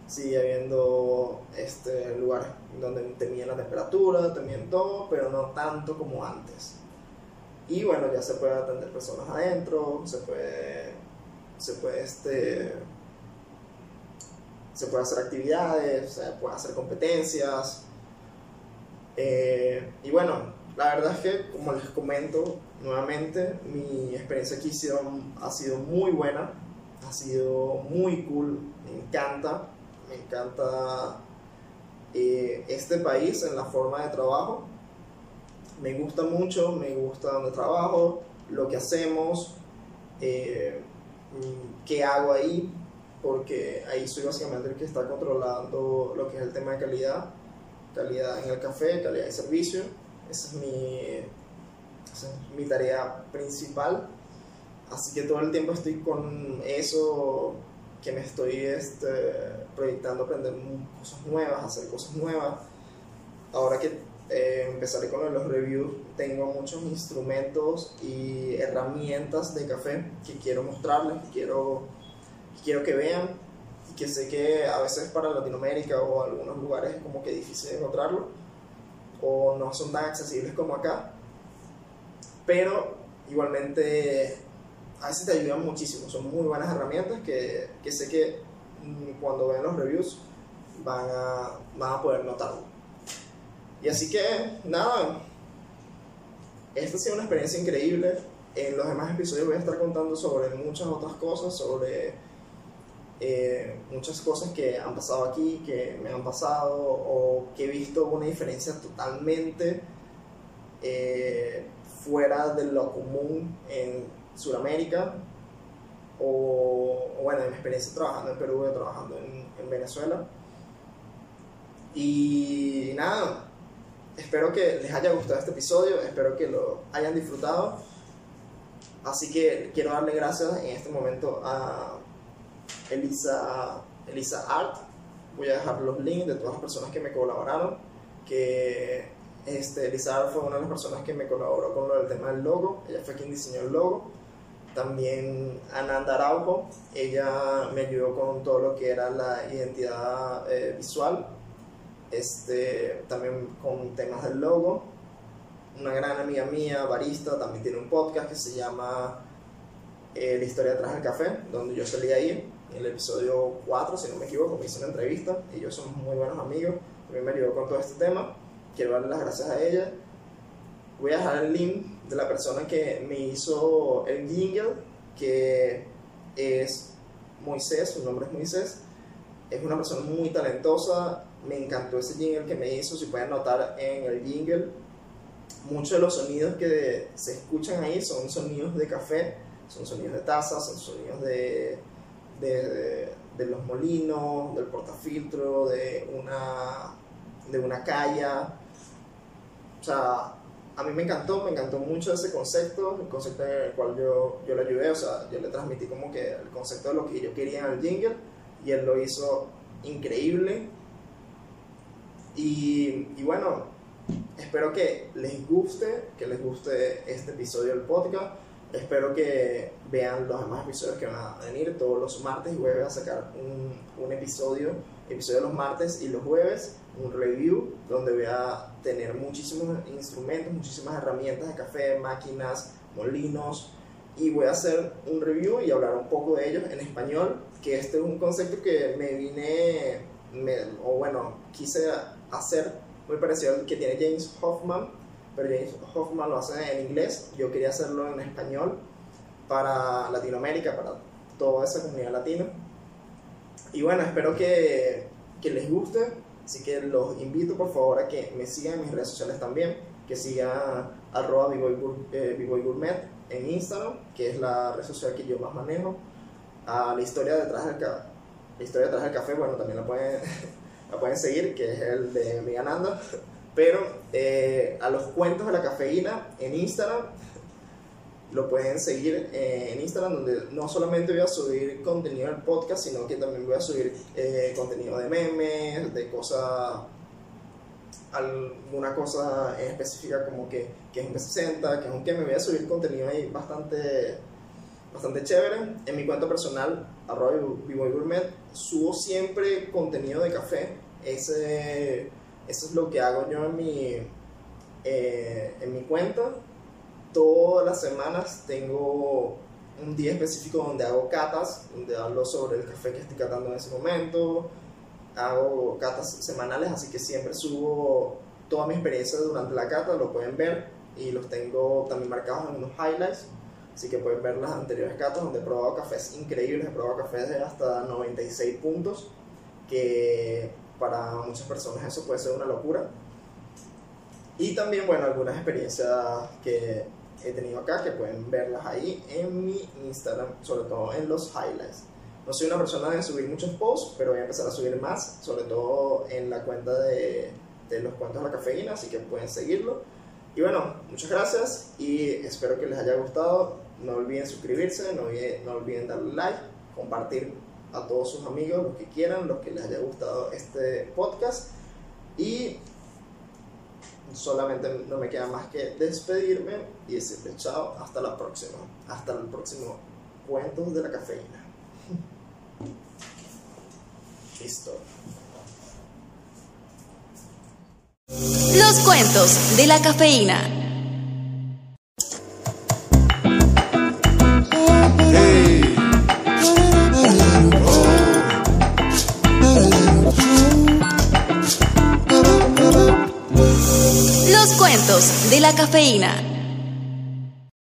sigue habiendo este, lugares donde te miden la temperatura, te todo, pero no tanto como antes. Y bueno, ya se puede atender personas adentro, se puede, se puede, este, se puede hacer actividades, se puede hacer competencias. Eh, y bueno, la verdad es que, como les comento nuevamente, mi experiencia aquí ha sido, ha sido muy buena, ha sido muy cool, me encanta me encanta eh, este país en la forma de trabajo. Me gusta mucho, me gusta donde trabajo, lo que hacemos, eh, qué hago ahí, porque ahí soy básicamente el que está controlando lo que es el tema de calidad, calidad en el café, calidad de servicio. Esa es mi, esa es mi tarea principal. Así que todo el tiempo estoy con eso que me estoy este, proyectando aprender cosas nuevas, hacer cosas nuevas. Ahora que eh, empezaré con los reviews, tengo muchos instrumentos y herramientas de café que quiero mostrarles, que quiero, que quiero que vean que sé que a veces para Latinoamérica o algunos lugares es como que difícil encontrarlo o no son tan accesibles como acá. Pero igualmente a veces te ayudan muchísimo, son muy buenas herramientas que, que sé que cuando ven los reviews van a, van a poder notarlo. Y así que, nada, esta ha sido una experiencia increíble. En los demás episodios voy a estar contando sobre muchas otras cosas, sobre eh, muchas cosas que han pasado aquí, que me han pasado o que he visto una diferencia totalmente eh, fuera de lo común en Sudamérica, o, bueno, en mi experiencia trabajando en Perú trabajando en, Venezuela. Y nada, espero que les haya gustado este episodio, espero que lo hayan disfrutado. Así que quiero darle gracias en este momento a Elisa, Elisa Art. Voy a dejar los links de todas las personas que me colaboraron. Que este, Elisa Art fue una de las personas que me colaboró con lo del tema del logo. Ella fue quien diseñó el logo. También Ananda Araujo, ella me ayudó con todo lo que era la identidad eh, visual, este, también con temas del logo. Una gran amiga mía, barista, también tiene un podcast que se llama eh, La historia detrás del café, donde yo salí ahí, en el episodio 4, si no me equivoco, me hice una entrevista, ellos somos muy buenos amigos, también me ayudó con todo este tema. Quiero darle las gracias a ella. Voy a dejar el link de la persona que me hizo el jingle, que es Moisés, su nombre es Moisés. Es una persona muy talentosa, me encantó ese jingle que me hizo, si pueden notar en el jingle, muchos de los sonidos que se escuchan ahí son sonidos de café, son sonidos de tazas, son sonidos de, de, de, los molinos, del portafiltro, de una, de una calla. O sea, a mí me encantó, me encantó mucho ese concepto, el concepto en el cual yo, yo le ayudé, o sea, yo le transmití como que el concepto de lo que yo quería en el jingle y él lo hizo increíble. Y, y bueno, espero que les guste, que les guste este episodio del podcast. Espero que vean los demás episodios que van a venir. Todos los martes y jueves a sacar un, un episodio, episodio los martes y los jueves un review donde voy a tener muchísimos instrumentos, muchísimas herramientas de café, máquinas, molinos. Y voy a hacer un review y hablar un poco de ellos en español, que este es un concepto que me vine, o bueno, quise hacer muy parecido al que tiene James Hoffman, pero James Hoffman lo hace en inglés, yo quería hacerlo en español para Latinoamérica, para toda esa comunidad latina. Y bueno, espero que, que les guste, Así que los invito por favor a que me sigan en mis redes sociales también, que sigan arroba eh, Gourmet en Instagram, que es la red social que yo más manejo. A la historia detrás del, la historia detrás del café, bueno, también la pueden, [laughs] la pueden seguir, que es el de mi ganando. Pero eh, a los cuentos de la cafeína en Instagram lo pueden seguir eh, en Instagram, donde no solamente voy a subir contenido del podcast, sino que también voy a subir eh, contenido de memes, de cosas, alguna cosa específica como que, que es un P60, que es un que me voy a subir contenido ahí bastante, bastante chévere. En mi cuenta personal, arroba Gourmet, subo siempre contenido de café. Ese, eso es lo que hago yo en mi, eh, en mi cuenta todas las semanas tengo un día específico donde hago catas, donde hablo sobre el café que estoy catando en ese momento. Hago catas semanales, así que siempre subo toda mi experiencia durante la cata, lo pueden ver y los tengo también marcados en unos highlights. Así que pueden ver las anteriores catas donde he probado cafés increíbles, he probado cafés de hasta 96 puntos, que para muchas personas eso puede ser una locura. Y también, bueno, algunas experiencias que he tenido acá, que pueden verlas ahí en mi Instagram, sobre todo en los highlights. No soy una persona de subir muchos posts, pero voy a empezar a subir más, sobre todo en la cuenta de, de los cuentos de la cafeína, así que pueden seguirlo. Y bueno, muchas gracias y espero que les haya gustado. No olviden suscribirse, no olviden, no olviden darle like, compartir a todos sus amigos, los que quieran, los que les haya gustado este podcast. Y solamente no me queda más que despedirme y decirle chao, hasta la próxima, hasta el próximo Cuentos de la Cafeína. [laughs] Listo. Los cuentos de la cafeína. Cafeína.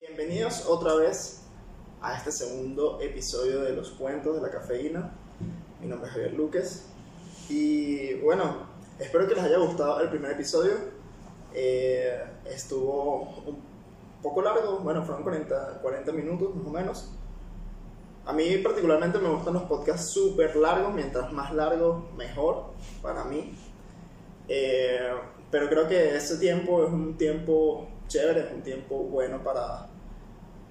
Bienvenidos otra vez a este segundo episodio de los cuentos de la cafeína. Mi nombre es Javier Luques y bueno, espero que les haya gustado el primer episodio. Eh, estuvo un poco largo, bueno, fueron 40, 40 minutos más o menos. A mí particularmente me gustan los podcasts súper largos, mientras más largo mejor para mí. Eh, pero creo que ese tiempo es un tiempo chévere, es un tiempo bueno para,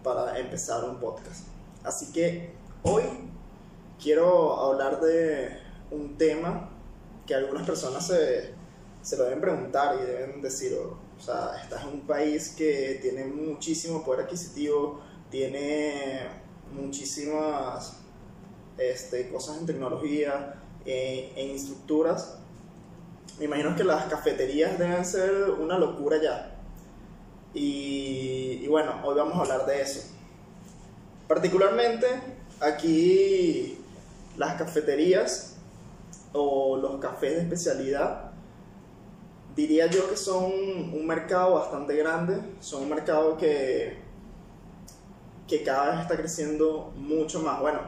para empezar un podcast. Así que hoy quiero hablar de un tema que algunas personas se, se lo deben preguntar y deben decir, o sea, estás en un país que tiene muchísimo poder adquisitivo, tiene muchísimas este, cosas en tecnología, en, en estructuras me imagino que las cafeterías deben ser una locura ya. Y, bueno, hoy vamos a hablar de eso. Particularmente aquí las cafeterías o los cafés de especialidad, diría yo que son un mercado bastante grande, son un mercado que, que cada vez está creciendo mucho más. Bueno,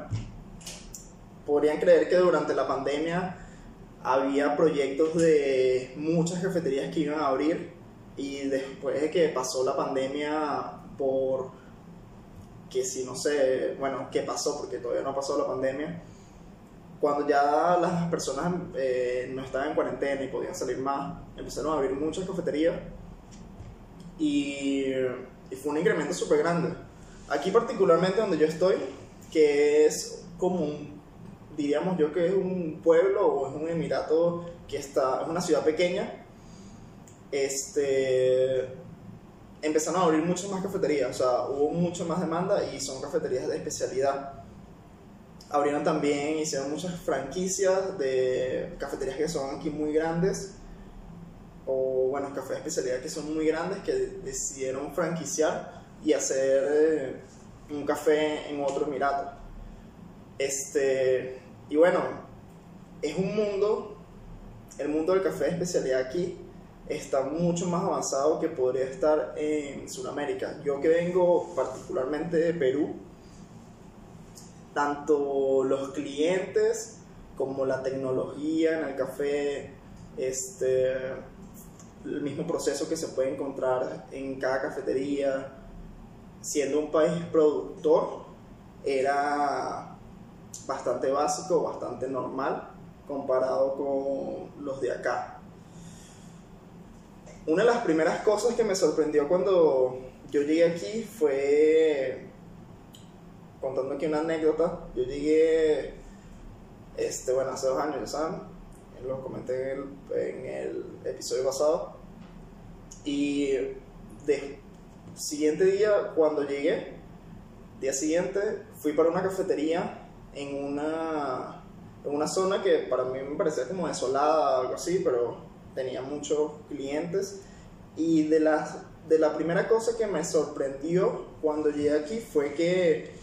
podrían creer que durante la pandemia había proyectos de muchas cafeterías que iban a abrir y después de que pasó la pandemia por que si no sé, bueno, qué pasó porque todavía no pasó la pandemia, cuando ya las personas eh, no estaban en cuarentena y podían salir más, empezaron a abrir muchas cafeterías y, y fue un incremento súper grande. Aquí particularmente donde yo estoy, que es como un diríamos yo que es un pueblo o es un emirato que está, es una ciudad pequeña, este, empezaron a abrir muchas más cafeterías, o sea, hubo mucha más demanda y son cafeterías de especialidad. Abrieron también, hicieron muchas franquicias de cafeterías que son aquí muy grandes, o bueno, cafés de especialidad que son muy grandes, que decidieron franquiciar y hacer eh, un café en otro emirato. Este, y bueno, es un mundo, el mundo del café de especialidad aquí está mucho más avanzado que podría estar en Sudamérica. Yo que vengo particularmente de Perú, tanto los clientes como la tecnología en el café, este, el mismo proceso que se puede encontrar en cada cafetería, siendo un país productor, era bastante básico, bastante normal. comparado con los de acá. Una de las primeras cosas que me sorprendió cuando yo llegué aquí fue, contando aquí una anécdota, yo llegué, este, bueno, hace dos años, ya saben, lo comenté en el, episodio pasado, y de siguiente día, cuando llegué, día siguiente, fui para una cafetería en una, en una zona que para mí me parecía como desolada, algo así, pero tenía muchos clientes. Y de la, de la primera cosa que me sorprendió cuando llegué aquí fue que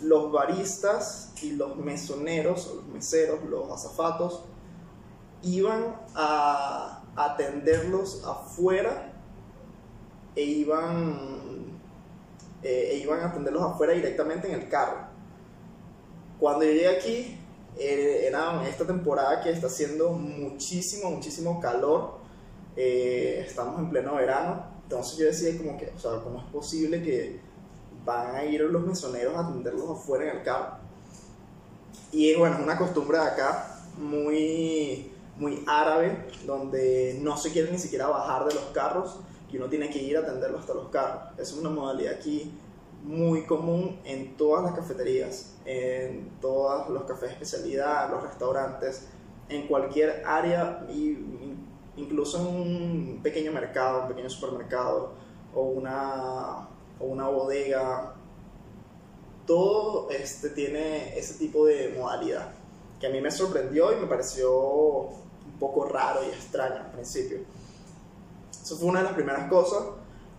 los baristas y los mesoneros, los meseros, los azafatos, iban a atenderlos afuera e iban, eh, e iban a atenderlos afuera directamente en el carro. Cuando yo llegué aquí, eh, era esta temporada que está haciendo muchísimo, muchísimo calor. Eh, estamos en pleno verano. Entonces yo decía como que, o sea, ¿cómo es posible que van a ir los mesoneros a atenderlos afuera en el carro? Y bueno, es una costumbre de acá muy, muy árabe, donde no se quiere ni siquiera bajar de los carros y uno tiene que ir a atenderlos hasta los carros. Es una modalidad aquí muy común en todas las cafeterías, en todos los cafés de especialidad, los restaurantes, en cualquier área, incluso en un pequeño mercado, un pequeño supermercado o una, o una bodega. Todo este tiene ese tipo de modalidad que a mí me sorprendió y me pareció un poco raro y extraño al principio. Eso fue una de las primeras cosas.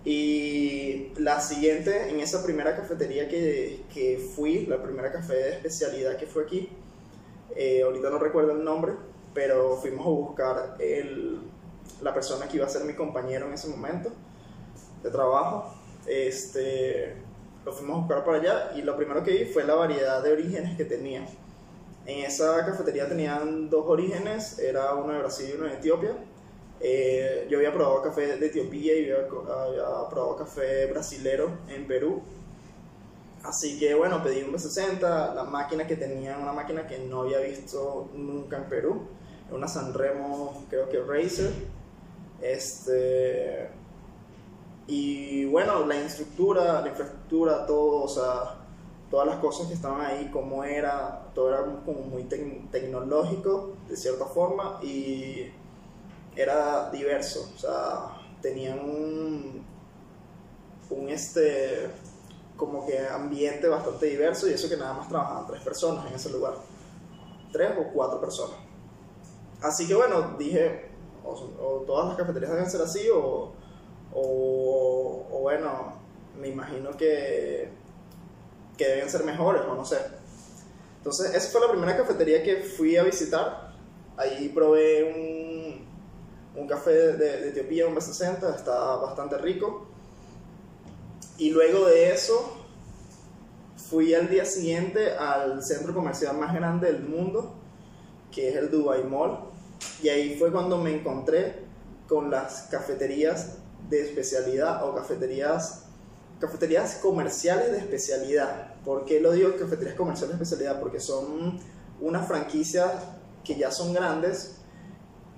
Y la siguiente, en esa primera cafetería que, que fui, la primera café de especialidad que fue aquí, eh, ahorita no recuerdo el nombre, pero fuimos a buscar el, la persona que iba a ser mi compañero en ese momento de trabajo. Este, lo fuimos a buscar para allá y lo primero que vi fue la variedad de orígenes que tenía. En esa cafetería tenían dos orígenes, era uno de Brasil y uno de Etiopía eh, yo había probado café de Etiopía y había, probado café brasilero en Perú. Así que bueno, pedí un B60, la máquina que tenía, una máquina que no había visto nunca en Perú, una Sanremo, creo que Racer. Este, y bueno, la infraestructura, la infraestructura, todo, o sea, todas las cosas que estaban ahí, cómo era, todo era como muy tecnológico de cierta forma y era diverso, o sea, tenían un, este, como que ambiente bastante diverso y eso que nada más trabajaban tres personas en ese lugar, tres o cuatro personas. Así que bueno, dije, o, todas las cafeterías deben ser así o, o, o bueno, me imagino que, que deben ser mejores o no sé. Entonces, esa fue la primera cafetería que fui a visitar. Ahí probé un un café de, Etiopía, un B60, está bastante rico. Y luego de eso, fui al día siguiente al centro comercial más grande del mundo, que es el Dubai Mall. Y ahí fue cuando me encontré con las cafeterías de especialidad o cafeterías, cafeterías comerciales de especialidad. ¿Por qué lo digo cafeterías comerciales de especialidad? Porque son unas franquicias que ya son grandes,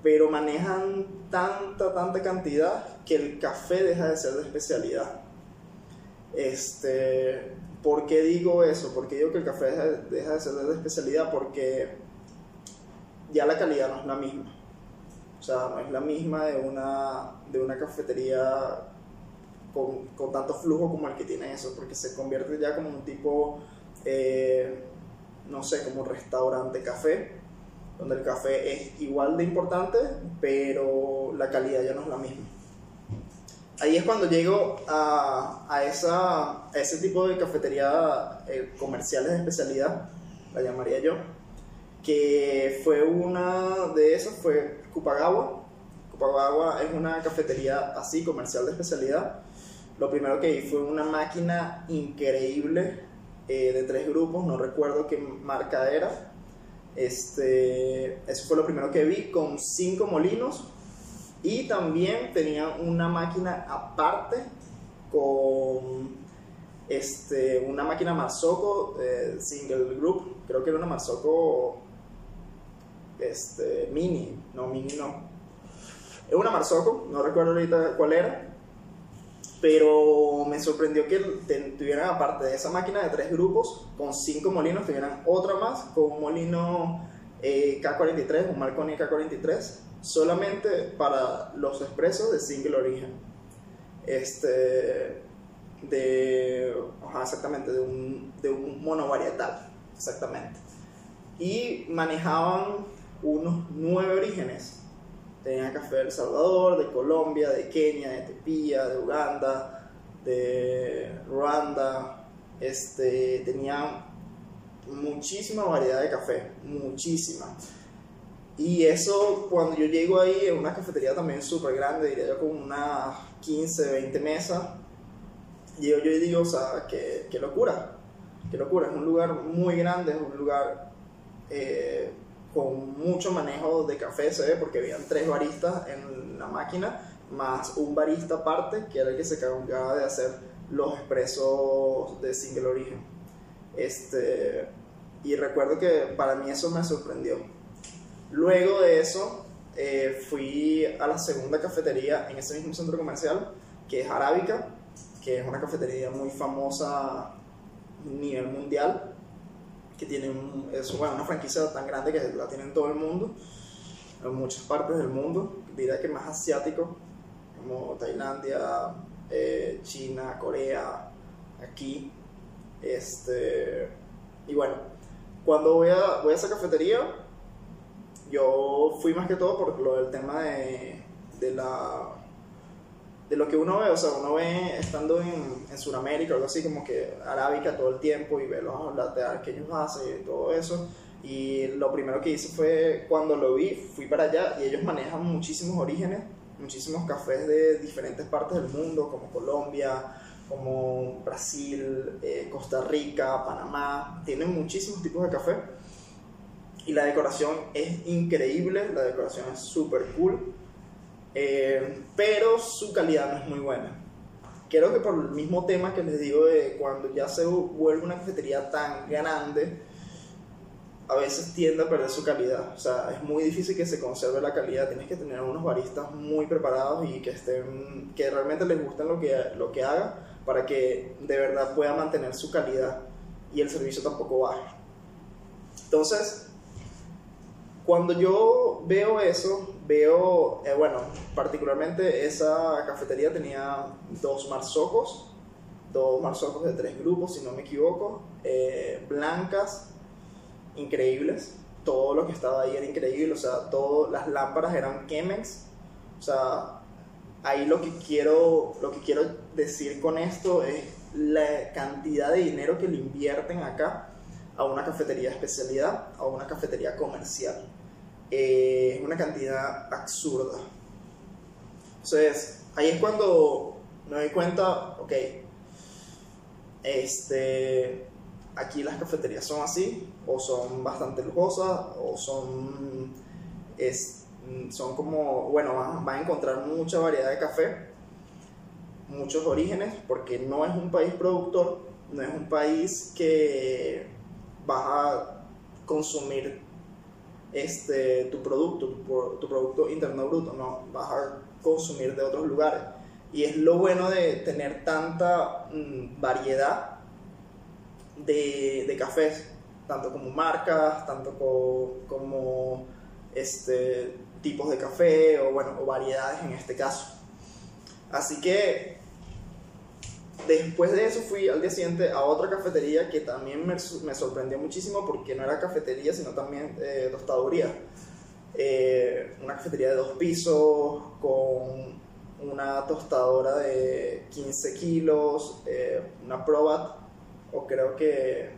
pero manejan tanta, tanta cantidad que el café deja de ser de especialidad. Este, ¿Por qué digo eso? Porque digo que el café deja, de ser de especialidad porque ya la calidad no es la misma. O sea, no es la misma de una, de una cafetería con, con tanto flujo como el que tiene eso, porque se convierte ya como un tipo, eh, no sé, como restaurante café donde el café es igual de importante, pero la calidad ya no es la misma. Ahí es cuando llego a, a, esa, ese tipo de cafetería eh, comerciales de especialidad, la llamaría yo, que fue una de esas, fue Cupagawa. Cupagawa es una cafetería así, comercial de especialidad. Lo primero que vi fue una máquina increíble eh, de tres grupos, no recuerdo qué marca era, este, eso fue lo primero que vi, con cinco molinos. Y también tenía una máquina aparte con este, una máquina Marzocco eh, single group. Creo que era una Marzocco este, Mini, no, Mini no. Es una Marzocco, no recuerdo ahorita cuál era, pero me sorprendió que tuvieran, aparte de esa máquina de tres grupos, con cinco molinos, tuvieran otra más con un molino eh, K43, un Marconi K43, solamente para los expresos de single origen. Este, de, exactamente, de un, de un monovarietal, exactamente. Y manejaban unos nueve orígenes. Tenían café de El Salvador, de Colombia, de Kenia, de Etiopía, de Uganda, de Ruanda. Este, tenían muchísima variedad de café, muchísima. Y eso, cuando yo llego ahí, en una cafetería también súper grande, diría yo con unas 15, 20 mesas, llego yo y digo, o sea, qué, qué locura, qué locura, es un lugar muy grande, es un lugar eh, con mucho manejo de café, se ve, porque habían tres baristas en la máquina, más un barista aparte, que era el que se encargaba de hacer los expresos de single origen. Este, y recuerdo que para mí eso me sorprendió. Luego de eso, eh, fui a la segunda cafetería en ese mismo centro comercial, que es Arábica, que es una cafetería muy famosa a nivel mundial, que tiene es, bueno, una franquicia tan grande que la tiene en todo el mundo, en muchas partes del mundo, diría que más asiático, como Tailandia, eh, China, Corea, aquí. Este, y bueno, cuando voy a, voy a esa cafetería, yo fui más que todo por lo del tema de, de la de lo que uno ve, o sea, uno ve estando en, en Sudamérica o algo así, como que arábica todo el tiempo y ve los lateral que ellos hacen y todo eso. Y lo primero que hice fue, cuando lo vi, fui para allá y ellos manejan muchísimos orígenes, muchísimos cafés de diferentes partes del mundo, como Colombia, como Brasil, eh, Costa Rica, Panamá, tienen muchísimos tipos de café. Y la decoración es increíble, la decoración es súper cool, eh, pero su calidad no es muy buena. Creo que por el mismo tema que les digo de cuando ya se vuelve una cafetería tan grande, a veces tiende a perder su calidad. O sea, es muy difícil que se conserve la calidad. Tienes que tener unos baristas muy preparados y que estén, que realmente les gusten lo que, lo que haga para que de verdad pueda mantener su calidad y el servicio tampoco baje. Entonces, cuando yo veo eso, veo, eh, bueno, particularmente esa cafetería tenía dos marzocos, dos marzocos de tres grupos, si no me equivoco, eh, blancas increíbles. Todo lo que estaba ahí era increíble, o sea, todas las lámparas eran Chemex. O sea, ahí lo que quiero, lo que quiero decir con esto es la cantidad de dinero que le invierten acá a una cafetería de especialidad, a una cafetería comercial. Eh, es una cantidad absurda. Entonces, ahí es cuando me doy cuenta, ok, este, aquí las cafeterías son así, o son bastante lujosas, o son, es, son como, bueno, van, a encontrar mucha variedad de café, muchos orígenes, porque no es un país productor, no es un país que vas a consumir este, tu producto, tu, producto interno bruto, no, vas a consumir de otros lugares. Y es lo bueno de tener tanta mm, variedad de, de cafés, tanto como marcas, tanto como este, tipos de café o, bueno, o variedades en este caso. Así que después de eso fui al día siguiente a otra cafetería que también me, me sorprendió muchísimo porque no era cafetería sino también eh, tostaduría. Eh, una cafetería de dos pisos con una tostadora de 15 kilos, eh, una Probat o creo que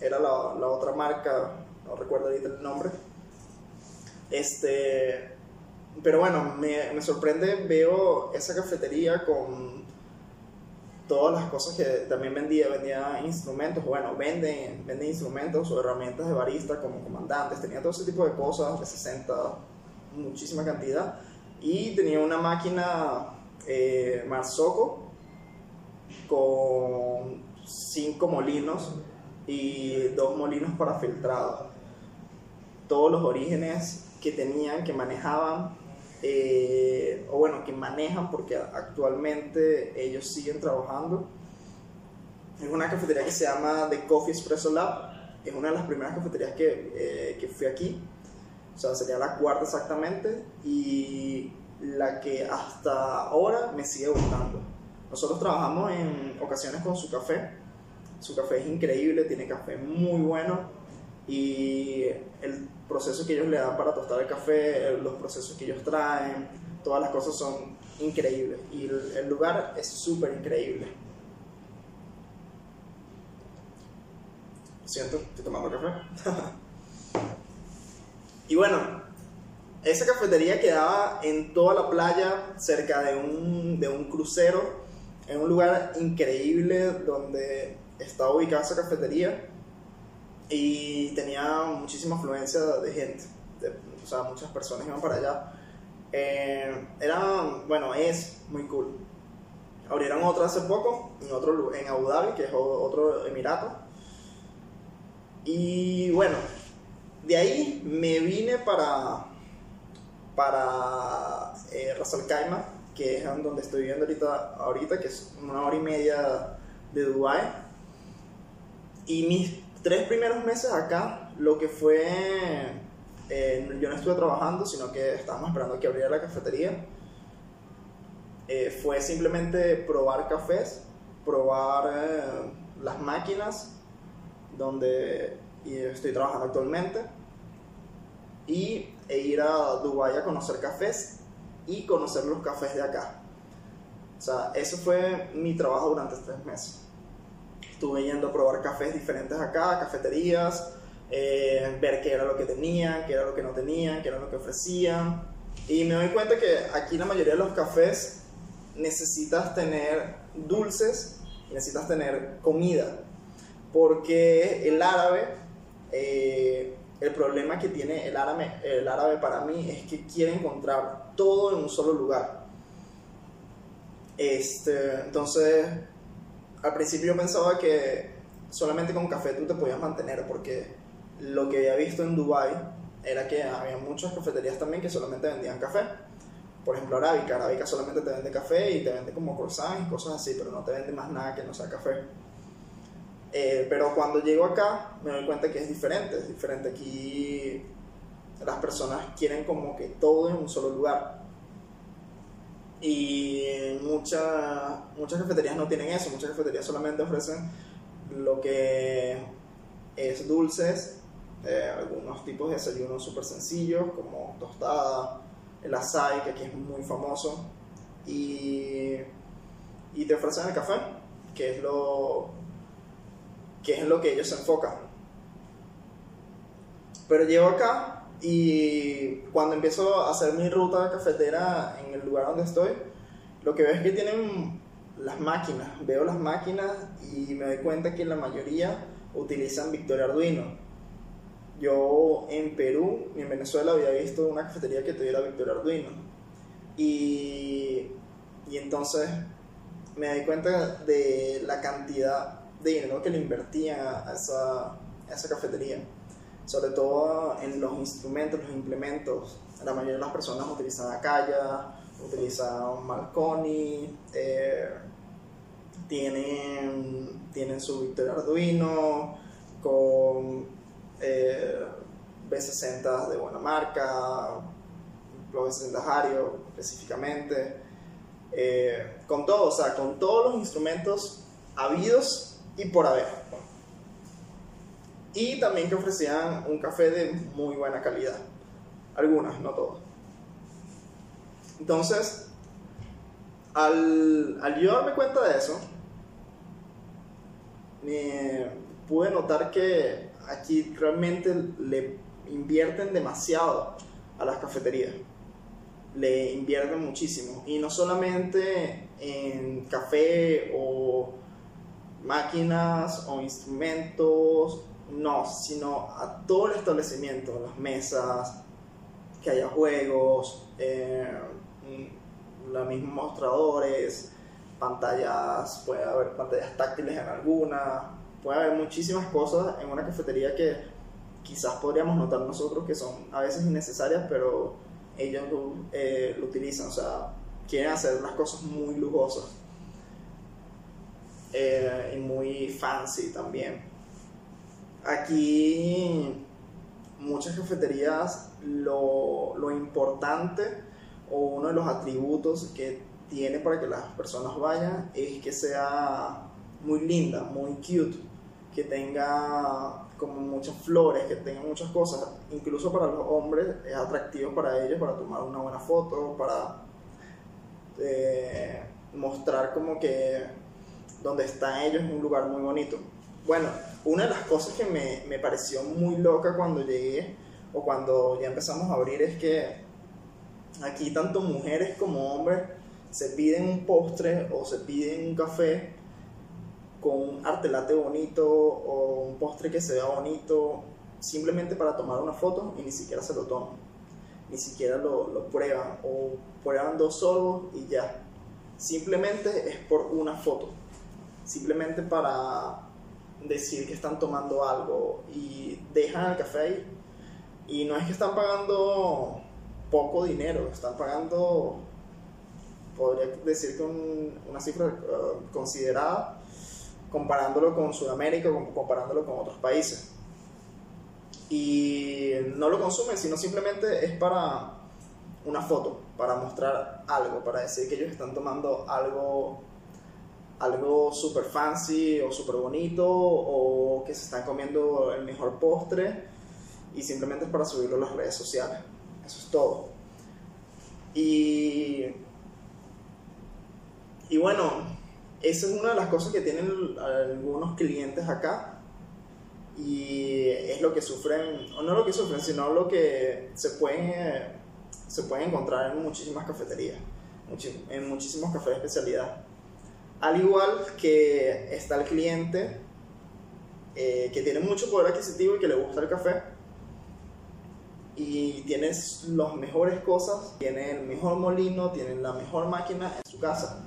era la, la, otra marca, no recuerdo ahorita el nombre. Este, pero bueno, me, me, sorprende, veo esa cafetería con todas las cosas que también vendía, vendía instrumentos, bueno, venden, venden instrumentos o herramientas de barista como comandantes, tenía todo ese tipo de cosas, de 60, muchísima cantidad, y tenía una máquina eh, Marzocco con cinco molinos y dos molinos para filtrado. todos los orígenes que tenían, que manejaban, eh, o bueno, que manejan porque actualmente ellos siguen trabajando. Es una cafetería que se llama The Coffee Espresso Lab, es una de las primeras cafeterías que, eh, que fui aquí, o sea, sería la cuarta exactamente, y la que hasta ahora me sigue gustando. Nosotros trabajamos en ocasiones con su café, su café es increíble, tiene café muy bueno. Y el proceso que ellos le dan para tostar el café, los procesos que ellos traen, todas las cosas son increíbles y el, lugar es súper increíble. Siento, estoy tomando café. [laughs] y bueno, esa cafetería quedaba en toda la playa, cerca de un, de un crucero, en un lugar increíble donde estaba ubicada esa cafetería y tenía muchísima afluencia de gente, o sea, muchas personas iban para allá. Eh, era, bueno, es muy cool. Abrieron otra hace poco, en, otro, en Abu Dhabi, que es otro emirato. Y bueno, de ahí me vine para, para eh, Ras Al Khaimah, que es donde estoy viviendo ahorita, ahorita, que es una hora y media de Dubai. Y mis tres primeros meses acá, lo que fue, eh, yo no estuve trabajando, sino que estábamos esperando que abriera la cafetería, eh, fue simplemente probar cafés, probar eh, las máquinas donde estoy trabajando actualmente y e ir a Dubái a conocer cafés y conocer los cafés de acá. O sea, eso fue mi trabajo durante tres meses. Estuve yendo a probar cafés diferentes acá, cafeterías, eh, ver qué era lo que tenían, qué era lo que no tenían, qué era lo que ofrecían. Y me doy cuenta que aquí la mayoría de los cafés necesitas tener dulces necesitas tener comida. Porque el árabe, eh, el problema que tiene el árabe, el árabe para mí es que quiere encontrar todo en un solo lugar. Este, entonces, al principio yo pensaba que solamente con café tú te podías mantener, porque lo que había visto en Dubai era que había muchas cafeterías también que solamente vendían café. Por ejemplo, Arábica. Arábica solamente te vende café y te vende como croissants y cosas así, pero no te vende más nada que no sea café. Eh, pero cuando llego acá me doy cuenta que es diferente, es diferente. Aquí las personas quieren como que todo en un solo lugar. Y muchas muchas cafeterías no tienen eso, muchas cafeterías solamente ofrecen lo que es dulces, eh, algunos tipos de desayunos súper sencillos como tostada, el açaí, que aquí es muy famoso, y, y te ofrecen el café, que es lo que es lo que ellos se enfocan. Pero llego acá y cuando empiezo a hacer mi ruta cafetera en el lugar donde estoy, lo que veo es que tienen las máquinas. Veo las máquinas y me doy cuenta que la mayoría utilizan Victoria Arduino. Yo en Perú y en Venezuela había visto una cafetería que tuviera Victoria Arduino. Y, y entonces me doy cuenta de la cantidad de dinero que le invertían a esa, a esa cafetería sobre todo en los instrumentos, los implementos. La mayoría de las personas utilizan Akaya, utilizan Marconi, eh, tienen, tienen su Victor Arduino con eh, B60 de buena marca, los B60 Hario específicamente, eh, con todo, o sea, con todos los instrumentos habidos y por haber y también que ofrecían un café de muy buena calidad. Algunas, no todas. Entonces, al, al yo darme cuenta de eso, me pude notar que aquí realmente le invierten demasiado a las cafeterías. Le invierten muchísimo. Y no solamente en café o máquinas o instrumentos no, sino a todo el establecimiento, las mesas, que haya juegos, eh, los mismos mostradores, pantallas, puede haber pantallas táctiles en alguna, puede haber muchísimas cosas en una cafetería que quizás podríamos notar nosotros que son a veces innecesarias, pero ellos eh, lo utilizan, o sea, quieren hacer las cosas muy lujosas eh, y muy fancy también. Aquí muchas cafeterías lo, lo importante o uno de los atributos que tiene para que las personas vayan es que sea muy linda, muy cute, que tenga como muchas flores, que tenga muchas cosas. Incluso para los hombres es atractivo para ellos, para tomar una buena foto, para eh, mostrar como que donde están ellos es un lugar muy bonito. Bueno, una de las cosas que me, me pareció muy loca cuando llegué o cuando ya empezamos a abrir es que aquí tanto mujeres como hombres se piden un postre o se piden un café con un artelate bonito o un postre que se vea bonito simplemente para tomar una foto y ni siquiera se lo toman, ni siquiera lo, lo prueban o prueban dos sorbos y ya. Simplemente es por una foto, simplemente para decir que están tomando algo y dejan el café ahí. Y no es que están pagando poco dinero, están pagando, podría decir que una cifra uh, considerada, comparándolo con Sudamérica, comparándolo con otros países. Y no lo consumen, sino simplemente es para una foto, para mostrar algo, para decir que ellos están tomando algo algo super fancy o super bonito o que se están comiendo el mejor postre y simplemente es para subirlo a las redes sociales. Eso es todo. Y, y bueno, esa es una de las cosas que tienen algunos clientes acá y es lo que sufren, o no lo que sufren, sino lo que se pueden, se pueden encontrar en muchísimas cafeterías, en muchísimos cafés de especialidad. Al igual que está el cliente eh, que tiene mucho poder adquisitivo y que le gusta el café, y tienes las mejores cosas, tiene el mejor molino, tiene la mejor máquina en su casa.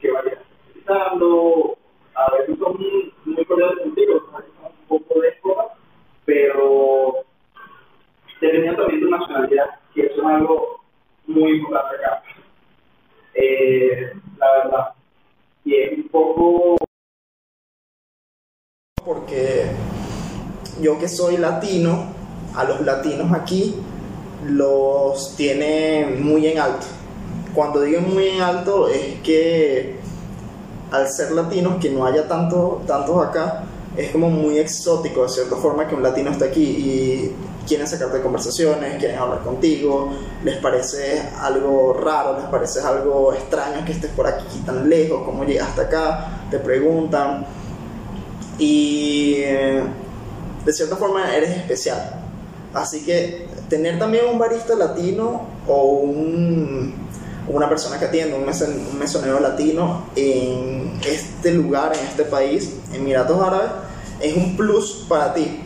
que vaya utilizando, a veces son muy cordiales contigo, un poco de cosas, pero dependiendo también de nacionalidad, que eso es algo muy importante acá. Eh, la verdad. Y es un poco porque yo que soy latino, a los latinos aquí los tienen muy en alto. Cuando digo muy en alto es que al ser latinos, que no haya tanto, tantos acá, es como muy exótico de cierta forma que un latino esté aquí y quieren sacarte conversaciones, quieren hablar contigo, les parece algo raro, les parece algo extraño que estés por aquí tan lejos, cómo llegaste acá, te preguntan y eh, de cierta forma eres especial. Así que tener también un barista latino o un, una persona que atiende, un, mesonero latino en este lugar, en este país, Emiratos Árabes, es un plus para ti.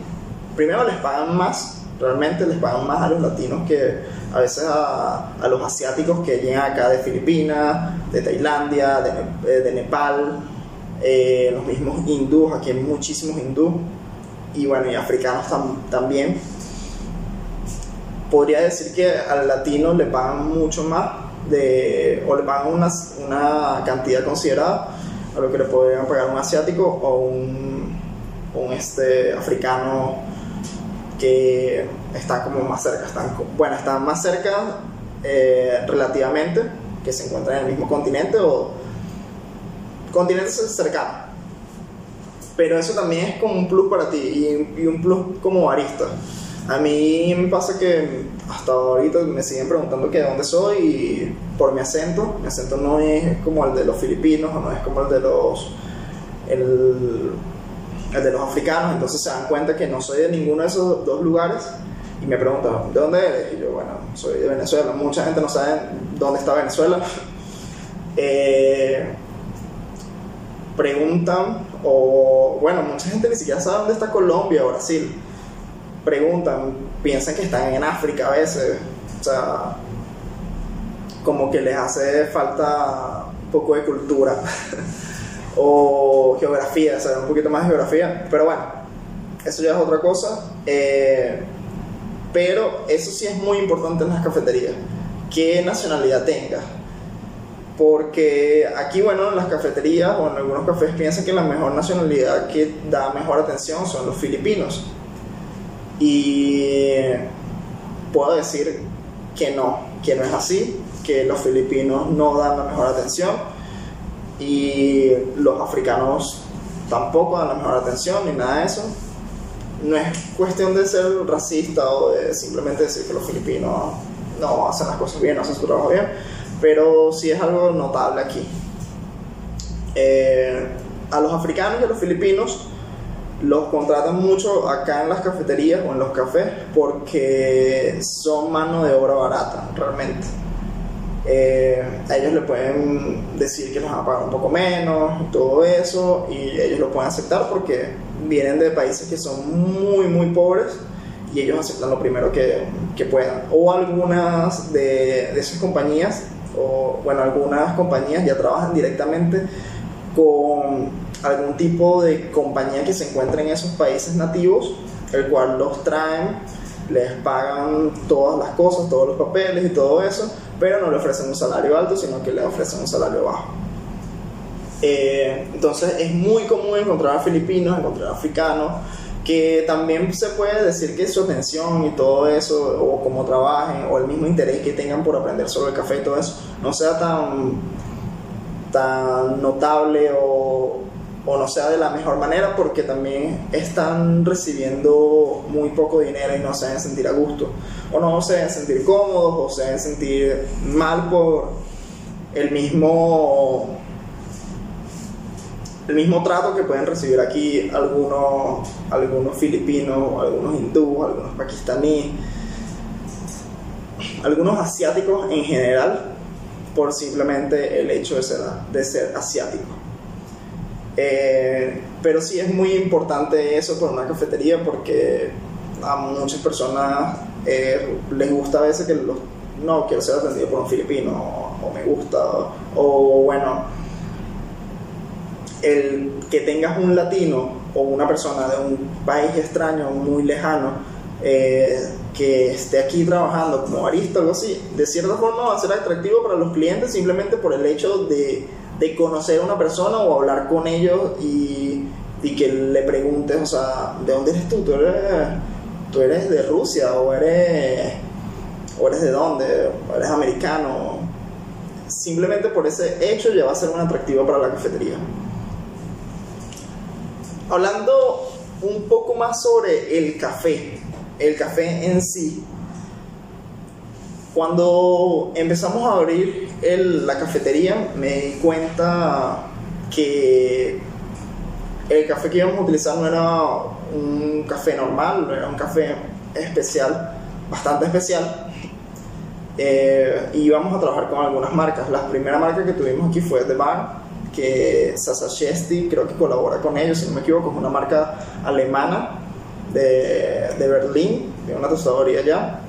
Primero les pagan más, realmente les pagan más a los latinos que a veces a, a los asiáticos que llegan acá de Filipinas, de Tailandia, de, de Nepal, eh, los mismos hindús, aquí hay muchísimos hindús, y bueno, y africanos también. Podría decir que al latino le pagan mucho más, de, o le pagan una, una cantidad considerada a lo que le podrían pagar un asiático o un, un este, africano que está como más cerca, están, bueno, están más cerca eh, relativamente, que se encuentran en el mismo continente o continentes cercanos. Pero eso también es como un plus para ti y, un plus como barista. A mí me pasa que hasta ahorita me siguen preguntando que de dónde soy y por mi acento. Mi acento no es como el de los filipinos o no es como el de los el, el de los africanos. Entonces se dan cuenta que no soy de ninguno de esos dos lugares y me preguntan ¿de dónde eres? Y yo bueno soy de Venezuela. Mucha gente no sabe dónde está Venezuela. [laughs] eh, preguntan, o bueno, mucha gente ni siquiera sabe dónde está Colombia o Brasil. Preguntan, piensan que están en África a veces. O sea, como que les hace falta un poco de cultura. [laughs] o geografía, saber un poquito más de geografía, pero bueno, eso ya es otra cosa. Eh, pero eso sí es muy importante en las cafeterías, qué nacionalidad tengas. Porque aquí, bueno, en las cafeterías o en algunos cafés piensan que la mejor nacionalidad que da mejor atención son los filipinos. Y puedo decir que no, que no es así, que los filipinos no dan la mejor atención y los africanos tampoco dan la mejor atención ni nada de eso. No es cuestión de ser racista o de simplemente decir que los filipinos no hacen las cosas bien, no hacen su trabajo bien, pero sí es algo notable aquí. Eh, a los africanos y a los filipinos los contratan mucho acá en las cafeterías o en los cafés porque son mano de obra barata, realmente. Eh, ellos le pueden decir que les van a pagar un poco menos todo eso, y ellos lo pueden aceptar porque vienen de países que son muy, muy pobres y ellos aceptan lo primero que, que puedan. O algunas de, de esas compañías, o bueno, algunas compañías ya trabajan directamente con algún tipo de compañía que se encuentre en esos países nativos, el cual los traen, les pagan todas las cosas, todos los papeles y todo eso, pero no le ofrecen un salario alto, sino que le ofrecen un salario bajo. Eh, entonces es muy común encontrar a filipinos, encontrar a africanos, que también se puede decir que su atención y todo eso, o cómo trabajen, o el mismo interés que tengan por aprender sobre el café y todo eso, no sea tan, tan notable o, o no sea de la mejor manera porque también están recibiendo muy poco dinero y no se deben sentir a gusto. O no se deben sentir cómodos o se deben sentir mal por el mismo el mismo trato que pueden recibir aquí algunos algunos filipinos algunos hindúes algunos pakistaníes algunos asiáticos en general por simplemente el hecho de ser, de ser asiático eh, pero sí es muy importante eso por una cafetería porque a muchas personas eh, les gusta a veces que los, no quiero ser atendido por un filipino o, me gusta o, bueno el que tengas un latino o una persona de un país extraño muy lejano eh, que esté aquí trabajando como barista o algo así de cierta forma va a ser atractivo para los clientes simplemente por el hecho de de conocer a una persona o hablar con ellos y, y, que le preguntes, o sea, ¿de dónde eres tú? ¿Tú eres, tú eres de Rusia o eres, o eres de dónde? ¿O eres americano? Simplemente por ese hecho ya va a ser un atractivo para la cafetería. Hablando un poco más sobre el café, el café en sí. Cuando empezamos a abrir la cafetería me di cuenta que el café que íbamos a utilizar no era un café normal, era un café especial, bastante especial. Eh, y íbamos a trabajar con algunas marcas. La primera marca que tuvimos aquí fue The Bar, que Sasa Chesti creo que colabora con ellos, si no me equivoco, es una marca alemana de, de Berlín, de una tostadoría allá,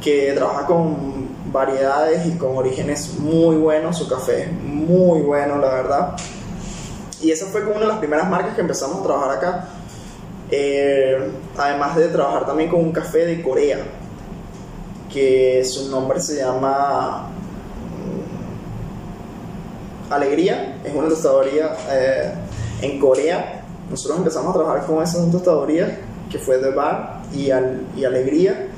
que trabaja con variedades y con orígenes muy buenos, su café es muy bueno, la verdad. Y esa fue como una de las primeras marcas que empezamos a trabajar acá. Eh, además de trabajar también con un café de Corea, que su nombre se llama mm, Alegría, es una tostadoría eh, en Corea. Nosotros empezamos a trabajar con esas tostadorías, que fue The Bar y, y Alegría.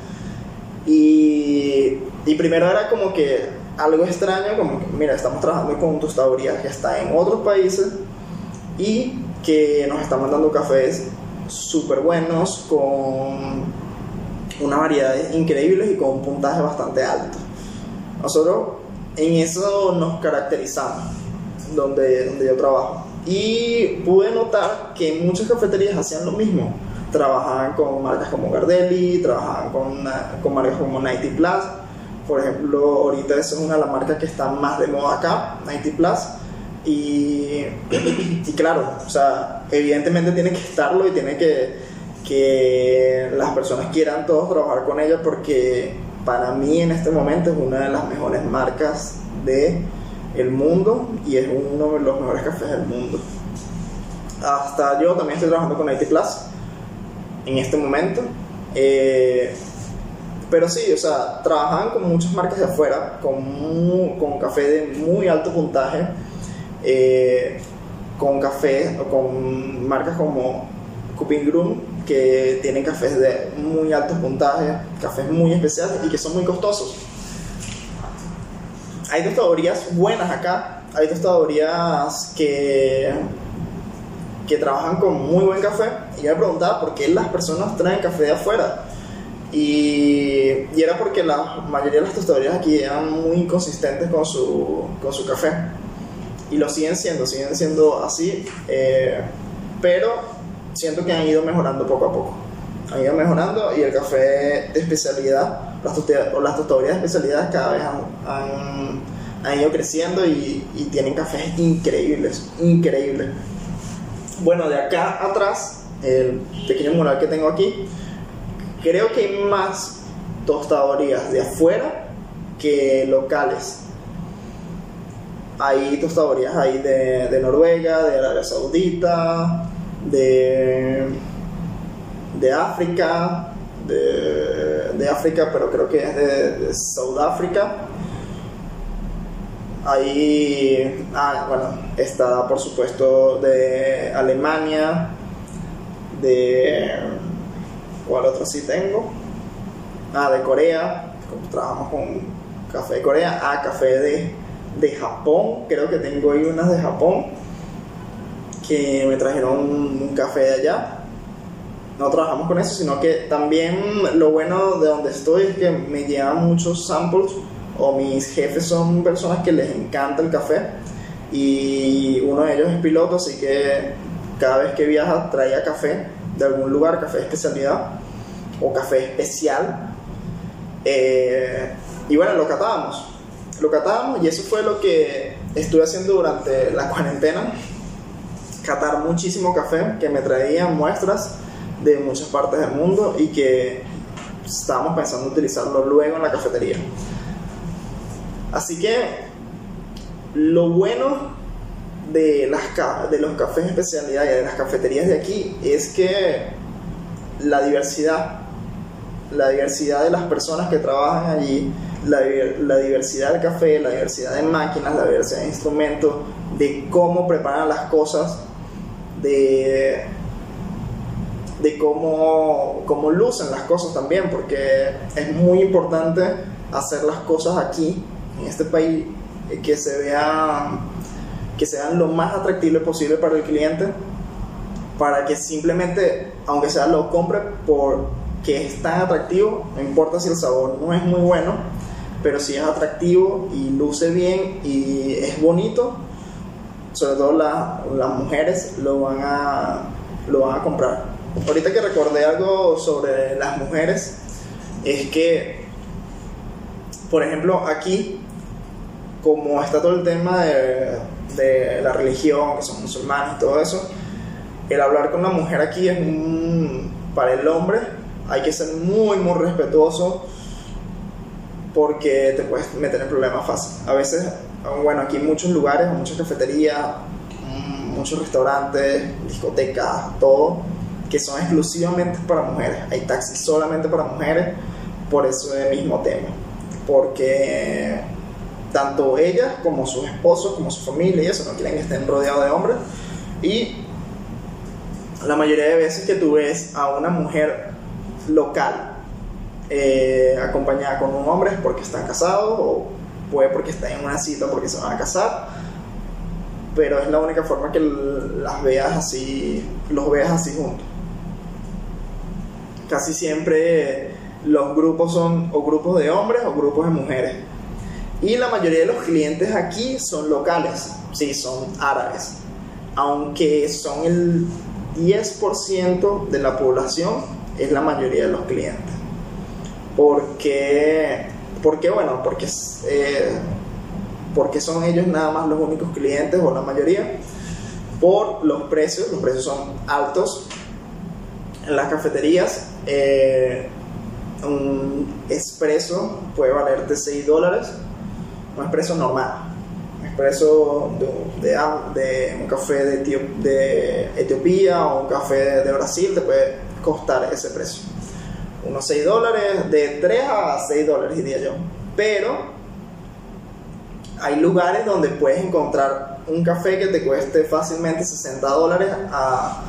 Y y primero era como que algo extraño, como que, mira, estamos trabajando con tostadoría que está en otros países y que nos están mandando cafés súper buenos, con una variedad increíbles y con un puntaje bastante alto. Nosotros en eso nos caracterizamos, donde, donde yo trabajo. Y pude notar que muchas cafeterías hacían lo mismo. Trabajaban con marcas como Gardelli, trabajaban con, con marcas como 90 Plus por ejemplo, ahorita esa es una de las marcas que está más de moda acá, 90 Plus. Y, y claro, o sea, evidentemente tiene que estarlo y tiene que que las personas quieran todos trabajar con ella porque para mí en este momento es una de las mejores marcas de el mundo y es uno de los mejores cafés del mundo. hasta yo también estoy trabajando con IT Plus en este momento. Eh, pero sí, o sea, trabajan con muchas marcas de afuera, con, con café de muy alto puntaje, eh, con café, con marcas como Cupin Groom, que tienen cafés de muy alto puntaje, cafés muy especiales y que son muy costosos. Hay tostadorías buenas acá, hay tostadorías que, que trabajan con muy buen café. Y yo me preguntaba por qué las personas traen café de afuera. Y, y era porque la mayoría de las tostadorías aquí eran muy inconsistentes con su, con su café. Y lo siguen siendo, siguen siendo así. eh, pero siento que han ido mejorando poco a poco. Han ido mejorando y el café de especialidad, las, toste- o las tostadorías de especialidad cada vez han, han- han ido creciendo y, y tienen cafés increíbles, increíbles. Bueno, de acá atrás, el pequeño mural que tengo aquí, creo que hay más tostadorías de afuera que locales. Hay tostadorías ahí de, Noruega, de Arabia Saudita, de, de África, de, de África, pero creo que es de, de Sudáfrica. Ahí, ah, bueno, está por supuesto de Alemania, de. ¿Cuál otro sí tengo? Ah, de Corea, como trabajamos con café de Corea. Ah, café de, de Japón, creo que tengo ahí unas de Japón que me trajeron un, café de allá. No trabajamos con eso, sino que también lo bueno de donde estoy es que me llevan muchos samples o mis jefes son personas que les encanta el café y uno de ellos es piloto, así que cada vez que viaja traía café de algún lugar, café de especialidad o café especial. Eh, y bueno, lo catábamos, lo catábamos y eso fue lo que estuve haciendo durante la [laughs] cuarentena catar muchísimo café que me traían muestras de muchas partes del mundo y que estábamos pensando utilizarlo luego en la cafetería. Así que lo bueno de, las, de los cafés especialidad y de las cafeterías de aquí es que la diversidad, la diversidad de las personas que trabajan allí, la, la diversidad del café, la diversidad de máquinas, la diversidad de instrumentos, de cómo preparan las cosas, de, de cómo, cómo lucen las cosas también, porque es muy importante hacer las cosas aquí, en este país, eh, que se vean, que sean lo más atractibles posible para el cliente, para que simplemente, aunque sea lo compre porque es tan atractivo, no importa si el sabor no es muy bueno, pero si es atractivo y luce bien y es bonito, sobre todo la- las mujeres lo van a lo van a comprar. Ahorita que recordé algo sobre las mujeres es que por ejemplo aquí como está todo el tema de, de la religión, que son musulmanes y todo eso, el hablar con la mujer aquí es un para el hombre hay que ser muy muy respetuoso porque te puedes meter en problemas fácil. A veces, bueno, aquí en muchos lugares, muchas cafeterías, muchos restaurantes, discotecas, todo, que son exclusivamente para mujeres. Hay taxis solamente para mujeres por ese mismo tema. Porque tanto ellas como sus esposos, como su familia y no quieren que estén rodeados de hombres. Y la mayoría de veces que tú ves a una mujer local eh, acompañada con un hombre es porque están casados o puede porque están en una cita porque se van a casar pero es la única forma que las veas así los veas así juntos casi siempre los grupos son o grupos de hombres o grupos de mujeres y la mayoría de los clientes aquí son locales sí son árabes. Aunque son el 10% de la población es la mayoría de los clientes. Porque porque bueno porque eh, porque son ellos nada más los únicos clientes o la mayoría por los precios los precios son altos. En las cafeterías eh, un espresso puede valerte 6 dólares un espresso normal un expreso de, de, de un café de, Etio- de Etiopía o un café de Brasil te puede costar ese precio. Unos 6 dólares, de 3 a 6 dólares diría yo. Pero hay lugares donde puedes encontrar un café que te cueste fácilmente 60 dólares a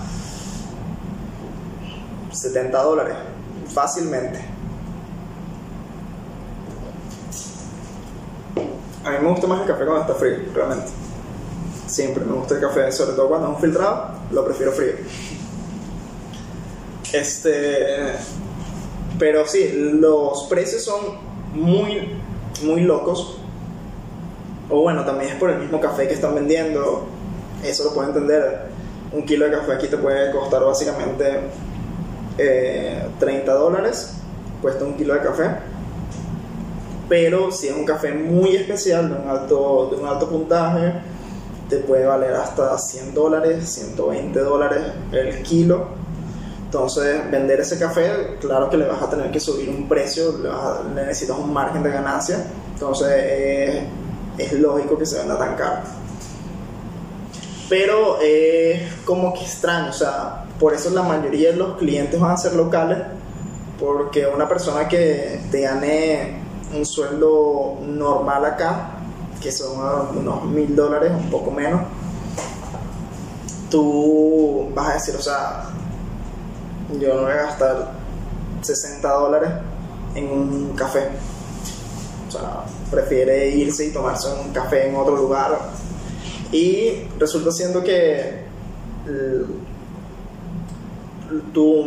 70 dólares. Fácilmente. A mí me gusta más el café cuando está frío, realmente. Siempre me gusta el café, sobre todo cuando es un filtrado, lo prefiero frío. Este. Pero sí, los precios son muy, muy locos. O bueno, también es por el mismo café que están vendiendo. Eso lo puedo entender. Un kilo de café aquí te puede costar básicamente eh, 30 dólares. Cuesta un kilo de café. Pero si es un café muy especial, de un alto, de un alto puntaje, te puede valer hasta 100 dólares, 120 dólares el kilo. Entonces, vender ese café, claro que le vas a tener que subir un precio, le, a- le necesitas un margen de ganancia. Entonces, eh, es lógico que se venda tan caro. Pero es como que extraño, o sea, por eso la mayoría de los clientes van a ser locales, porque una persona que te gane un sueldo normal acá, que son unos mil dólares, un poco menos, tú vas a decir, o sea, yo no voy a gastar 60 dólares en un café. O sea, prefiere irse y tomarse un café en otro lugar. Y resulta siendo que tu,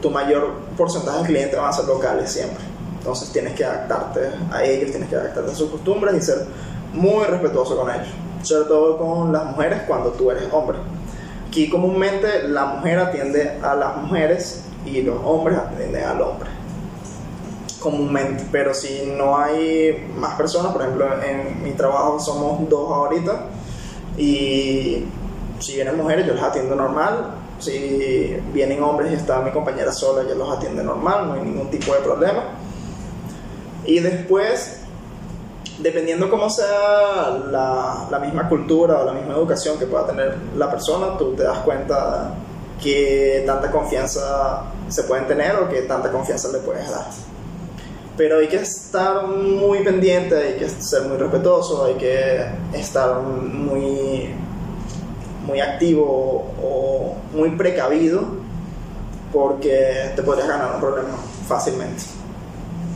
tu mayor porcentaje de clientes van a ser locales siempre. Entonces tienes que adaptarte a ellos, tienes que adaptarte a sus costumbres y ser muy respetuoso con ellos. Sobre todo con las mujeres cuando tú eres hombre. Aquí comúnmente la mujer atiende a las mujeres y los hombres atienden al hombre. Comúnmente, pero si no hay más personas, por ejemplo en mi trabajo somos dos ahorita y si vienen mujeres yo las atiendo normal, si vienen hombres y está mi compañera sola yo los atiende normal, no hay ningún tipo de problema. Y después dependiendo cómo sea la, la misma cultura o la misma educación que pueda tener la persona, tú te das cuenta que tanta confianza se pueden tener o que tanta confianza le puedes dar. Pero hay que estar muy pendiente, hay que ser muy respetuoso, hay que estar muy, muy activo o muy precavido porque te podrías ganar un problema fácilmente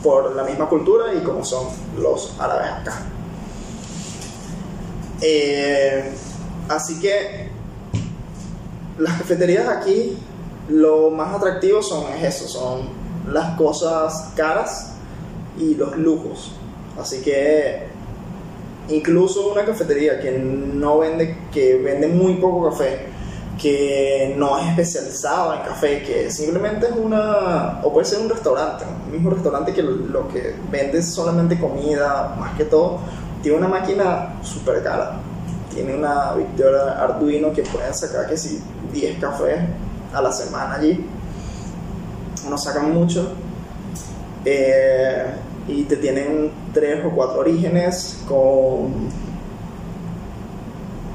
por la misma cultura y como son los árabes acá. Eh, así que las cafeterías aquí lo más atractivo son eso, son las cosas caras y los lujos. Así que incluso una cafetería que no vende, que vende muy poco café, que no es especializado en café, que simplemente es una, o puede ser un restaurante, un mismo restaurante que lo que vende es solamente comida, más que todo, tiene una máquina súper cara. Tiene una Victoria Arduino que pueden sacar que si 10 cafés a la semana allí. No sacan mucho. Eh, y te tienen tres o cuatro orígenes con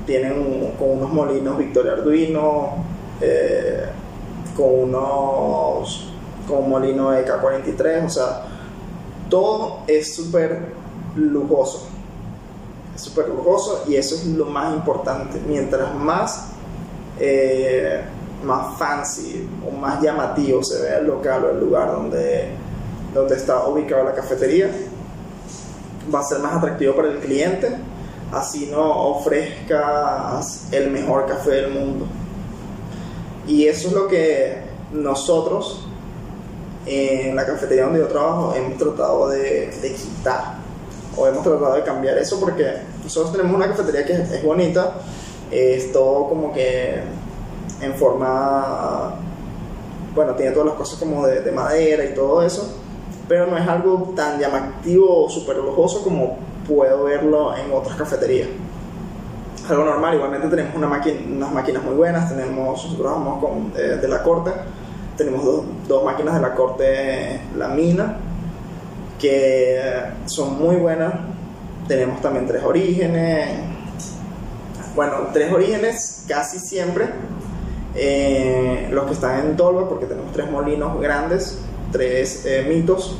tienen con unos molinos Victoria Arduino, eh, con unos con un molino EK43, o sea, todo es súper lujoso. Es súper lujoso y eso es lo más importante. Mientras más, eh, más fancy o más llamativo se ve el local o el lugar donde, donde está ubicada la cafetería, va a ser más atractivo para el cliente así no ofrezcas el mejor café del mundo. Y eso es lo que nosotros en la cafetería donde yo trabajo hemos tratado de, de quitar o hemos tratado de cambiar eso porque nosotros tenemos una cafetería que es, bonita, es todo como que en forma, bueno, tiene todas las cosas como de, de madera y todo eso, pero no es algo tan llamativo o súper lujoso como puedo verlo en otras cafeterías. Algo normal, igualmente tenemos una máquina, unas máquinas muy buenas, tenemos, nosotros trabajamos con eh, de la corte, tenemos dos, dos, máquinas de la corte La Mina, que son muy buenas, tenemos también tres orígenes, bueno, tres orígenes casi siempre. Eh, los que están en Tolva, porque tenemos tres molinos grandes, tres eh, mitos,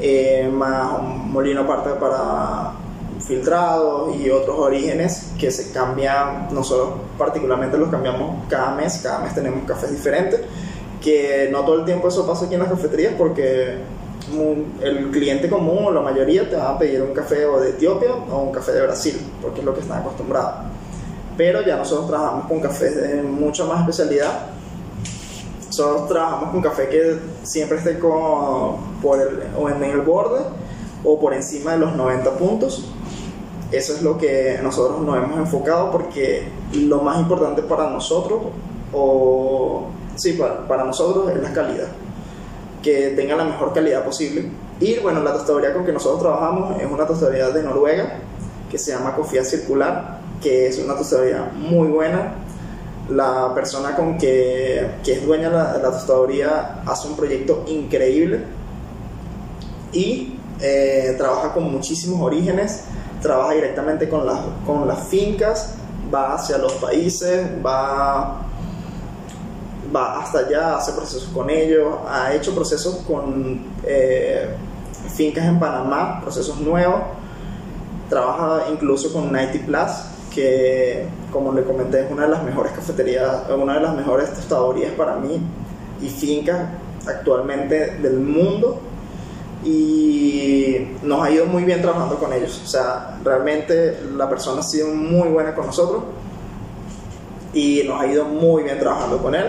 eh, más un molino aparte para filtrados y otros orígenes que se cambian, nosotros particularmente los cambiamos cada mes, cada mes tenemos cafés diferentes, que no todo el tiempo eso pasa aquí en las cafeterías porque el cliente común la mayoría te va a pedir un café o de Etiopía o un café de Brasil, porque es lo que están acostumbrados. Pero ya nosotros trabajamos con cafés de mucha más especialidad. Nosotros trabajamos con café que siempre esté con, por el, o en el borde o por encima de los 90 puntos. Eso es lo que nosotros nos hemos enfocado porque lo más importante para nosotros, o sí, para, para nosotros es la calidad que tenga la mejor calidad posible. Y bueno, la tostaduría con que nosotros trabajamos es una tostaduría de Noruega que se llama Cofía Circular, que es una tostaduría muy buena. La persona con que, que es dueña de la, la, tostaduría hace un proyecto increíble y eh, trabaja con muchísimos orígenes, trabaja directamente con las, con las fincas, va hacia los países, va va hasta allá, hace procesos con ellos, ha hecho procesos con eh, fincas en Panamá, procesos nuevos, trabaja incluso con 90 Plus, que como le comenté es una de las mejores cafeterías, una de las mejores tostadorías para mí y fincas actualmente del mundo y nos ha ido muy bien trabajando con ellos. O sea, realmente la persona ha sido muy buena con nosotros y nos ha ido muy bien trabajando con él.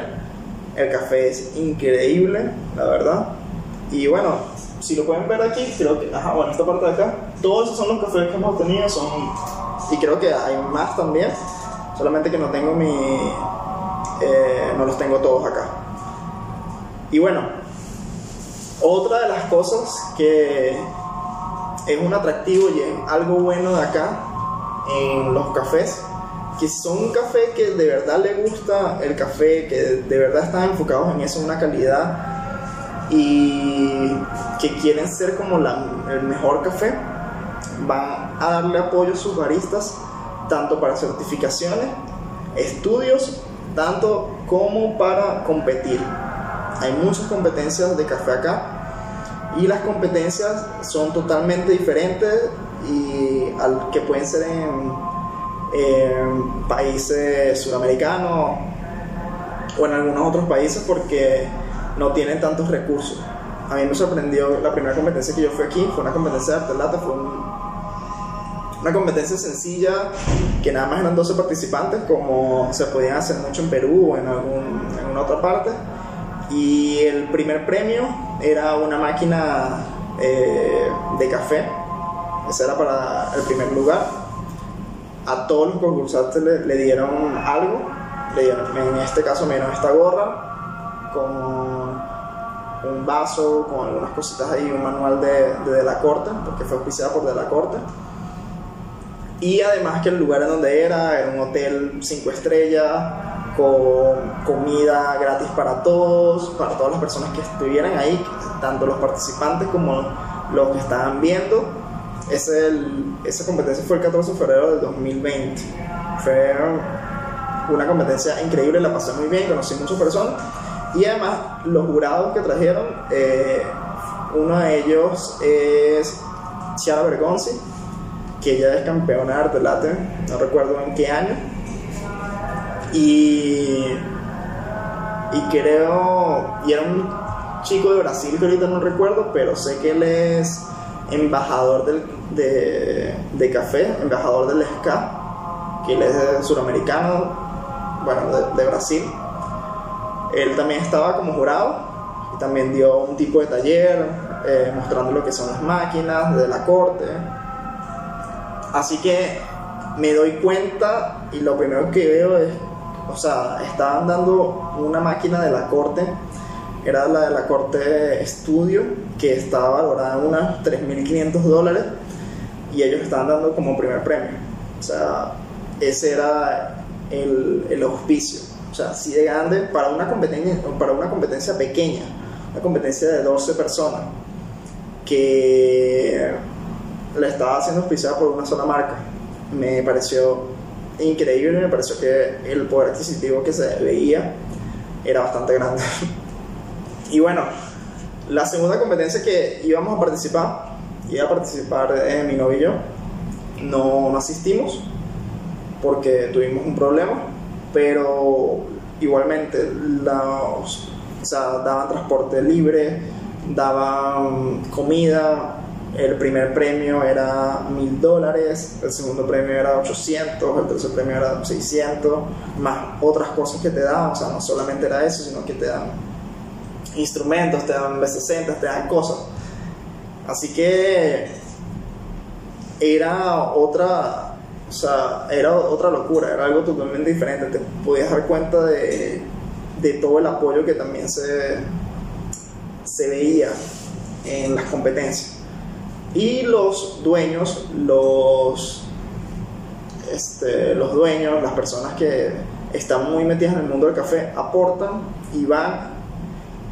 El café es increíble, la verdad. Y bueno, si lo pueden ver aquí, creo que, ajá, bueno, esta parte de acá, todos esos son los cafés que hemos obtenido, son, y creo que hay más también, solamente que no tengo mi, eh, no los tengo todos acá. Y bueno, otra de las cosas que es un atractivo y es algo bueno de acá en los cafés que son un café que de verdad le gusta el café, que de verdad están enfocados en eso, una calidad y que quieren ser como el mejor café, van a darle apoyo a sus baristas tanto para certificaciones, estudios, tanto como para competir. Hay muchas competencias de café acá y las competencias son totalmente diferentes y que pueden ser en países suramericanos o en algunos otros países porque no tienen tantos recursos. A mí me sorprendió la primera competencia que yo fui aquí, fue una competencia de arte lata, fue una competencia sencilla que nada más eran 12 participantes, como se podían hacer mucho en Perú o en, algún, en alguna otra parte. Y el primer premio era una máquina eh, de café, ese era para el primer lugar a todos los concursantes le, dieron algo. Le dieron, en este caso me dieron esta gorra con un vaso, con algunas cositas ahí, un manual de, de, la Corte, porque fue auspiciada por De la Corte. Y además que el lugar en donde era era un hotel 5 estrellas, con comida gratis para todos, para todas las personas que estuvieran ahí, tanto los participantes como los que estaban viendo ese el, esa competencia fue el 14 de febrero del 2020. Fue una competencia increíble, la pasé muy bien, conocí muchas personas. Y además, los jurados que trajeron, eh, uno de ellos es Chiara Bergonzi, que ella es campeona de arte latte, no recuerdo en qué año. Y, y creo, y era un chico de Brasil que ahorita no recuerdo, pero sé que él es embajador del, de, de, café, embajador del SCA, que él es suramericano, bueno, de, de, Brasil. Él también estaba como jurado y también dio un tipo de taller eh, mostrando lo que son las máquinas de la corte. Así que me doy cuenta y lo primero que veo es, o sea, estaban dando una máquina de la corte era la de la Corte Estudio, que estaba valorada en unos 3.500 dólares y ellos estaban dando como primer premio. O sea, ese era el, el auspicio. O sea, así de grande para una, competencia, para una competencia pequeña, una competencia de 12 personas, que estaba haciendo auspiciada por una sola marca. Me pareció increíble, me pareció que el poder adquisitivo que se veía era bastante grande. [laughs] y bueno, la segunda competencia que íbamos a participar, iba a participar eh, mi novio y yo, no, no asistimos porque tuvimos un problema, pero igualmente los, o sea, daban transporte libre, daban comida, el primer premio era mil dólares, el segundo premio era 800, el tercer premio era 600, más otras cosas que te daban, o sea, no solamente era eso, sino que te dan instrumentos, te dan B60, te dan cosas. Así que era otra, o sea, era otra locura, era algo totalmente diferente, te podías dar cuenta de, de todo el apoyo que también se, se veía en las competencias. Y los dueños, los, este, los dueños, las personas que están muy metidas en el mundo del café, aportan y van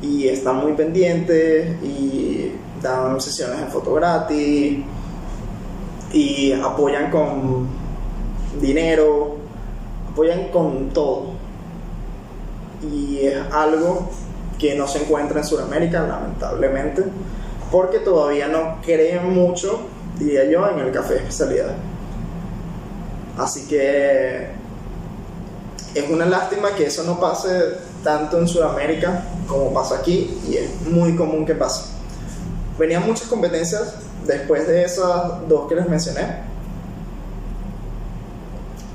y están muy pendientes y dan sesiones de foto gratis y apoyan con dinero, apoyan con todo. Y es algo que no se encuentra en Sudamérica, lamentablemente porque todavía no creen mucho, diría yo, en el café especialidad. Así que es una lástima que eso no pase tanto en Sudamérica como pasa aquí y es muy común que pase. Venían muchas competencias después de esas dos que les mencioné.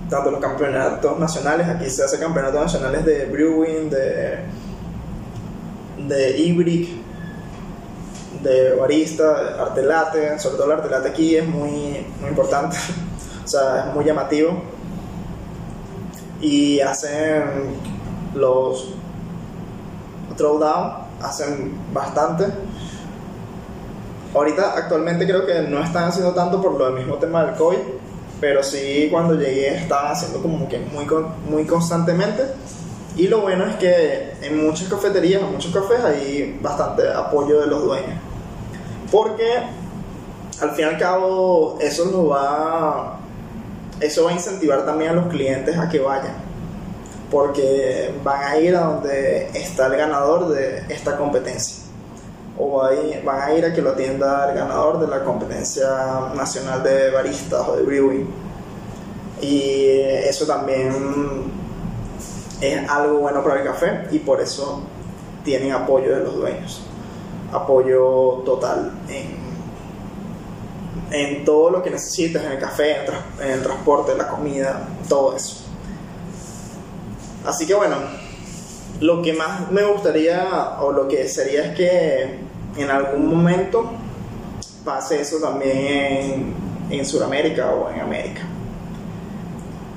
Tanto los campeonatos nacionales, aquí se hace campeonatos nacionales de brewing, de, de de barista, arte latte, sobre todo el arte latte aquí es muy, muy importante, [laughs] o sea, es muy llamativo. Y hacen los throwdown, hacen bastante. Ahorita actualmente creo que no están haciendo tanto por lo mismo tema del COVID, pero sí cuando llegué estaban haciendo como que muy, muy constantemente. Y lo bueno es que en muchas cafeterías, en muchos cafés hay bastante apoyo de los dueños. Porque al fin y al cabo eso lo va eso va a incentivar también a los clientes a que vayan. Porque van a ir a donde está el ganador de esta competencia. O van a ir a que lo atienda el ganador de la competencia nacional de baristas o de brewing. Y eso también es algo bueno para el café y por eso tienen apoyo de los dueños apoyo total en, en todo lo que necesites, en el café, en el, transporte, la comida, todo eso. Así que bueno, lo que más me gustaría o lo que sería es que en algún momento pase eso también en, en Sudamérica o en América.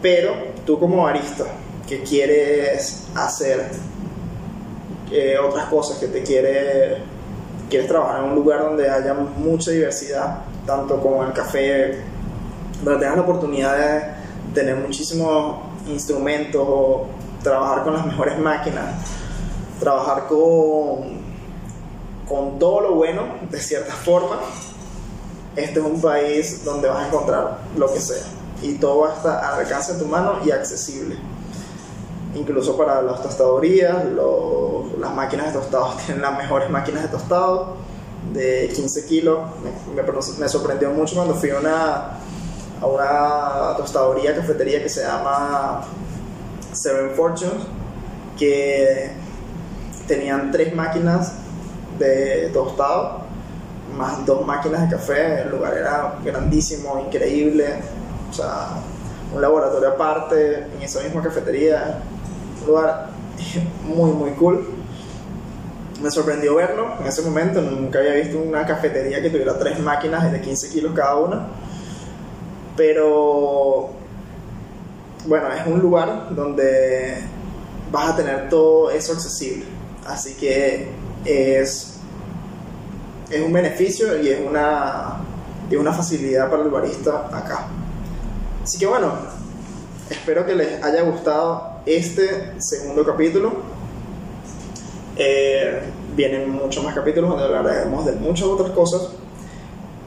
Pero tú como barista que quieres hacer eh, otras cosas, que te quieres quieres trabajar en un lugar donde haya mucha diversidad, tanto como el café, donde tengas la oportunidad de tener muchísimos instrumentos o trabajar con las mejores máquinas, trabajar con, con todo lo bueno, de cierta forma, este es un país donde vas a encontrar lo que sea y todo va a estar al alcance de tu mano y accesible. Incluso para las tostadorías, las máquinas de tostados [laughs] tienen las mejores máquinas de tostado de 15 kilos. Me, sorprendió mucho cuando fui a una, a una tostadoría, cafetería que se llama Seven Fortunes, que tenían tres máquinas de tostado, más dos máquinas de café. El lugar era grandísimo, increíble. O sea, un laboratorio aparte en esa misma cafetería lugar muy, muy cool. Me sorprendió verlo en ese momento, nunca había visto una cafetería que tuviera tres máquinas de 15 kilos cada una. Pero bueno, es un lugar donde vas a tener todo eso accesible. Así que es, es un beneficio y es una, y una facilidad para el barista acá. Así que bueno, espero que les haya gustado este segundo capítulo. Eh, vienen muchos más capítulos donde hablaremos de muchas otras cosas.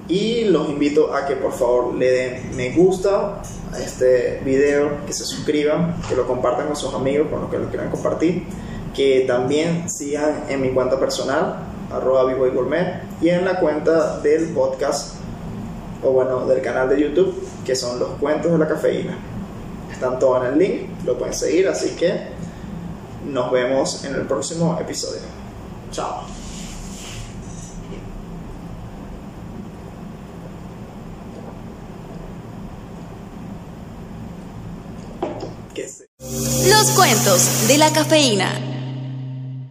Y los invito a que por favor le den me gusta a este video, que se suscriban, que lo compartan con sus amigos, con los que lo quieran compartir, que también sigan en mi cuenta personal, arroba vivo y gourmet, y en la cuenta del podcast, o bueno, del canal de YouTube, que son los cuentos de la cafeína. Están todos en el link, lo pueden seguir, así que nos vemos en el próximo episodio. Chao. Los cuentos de la cafeína.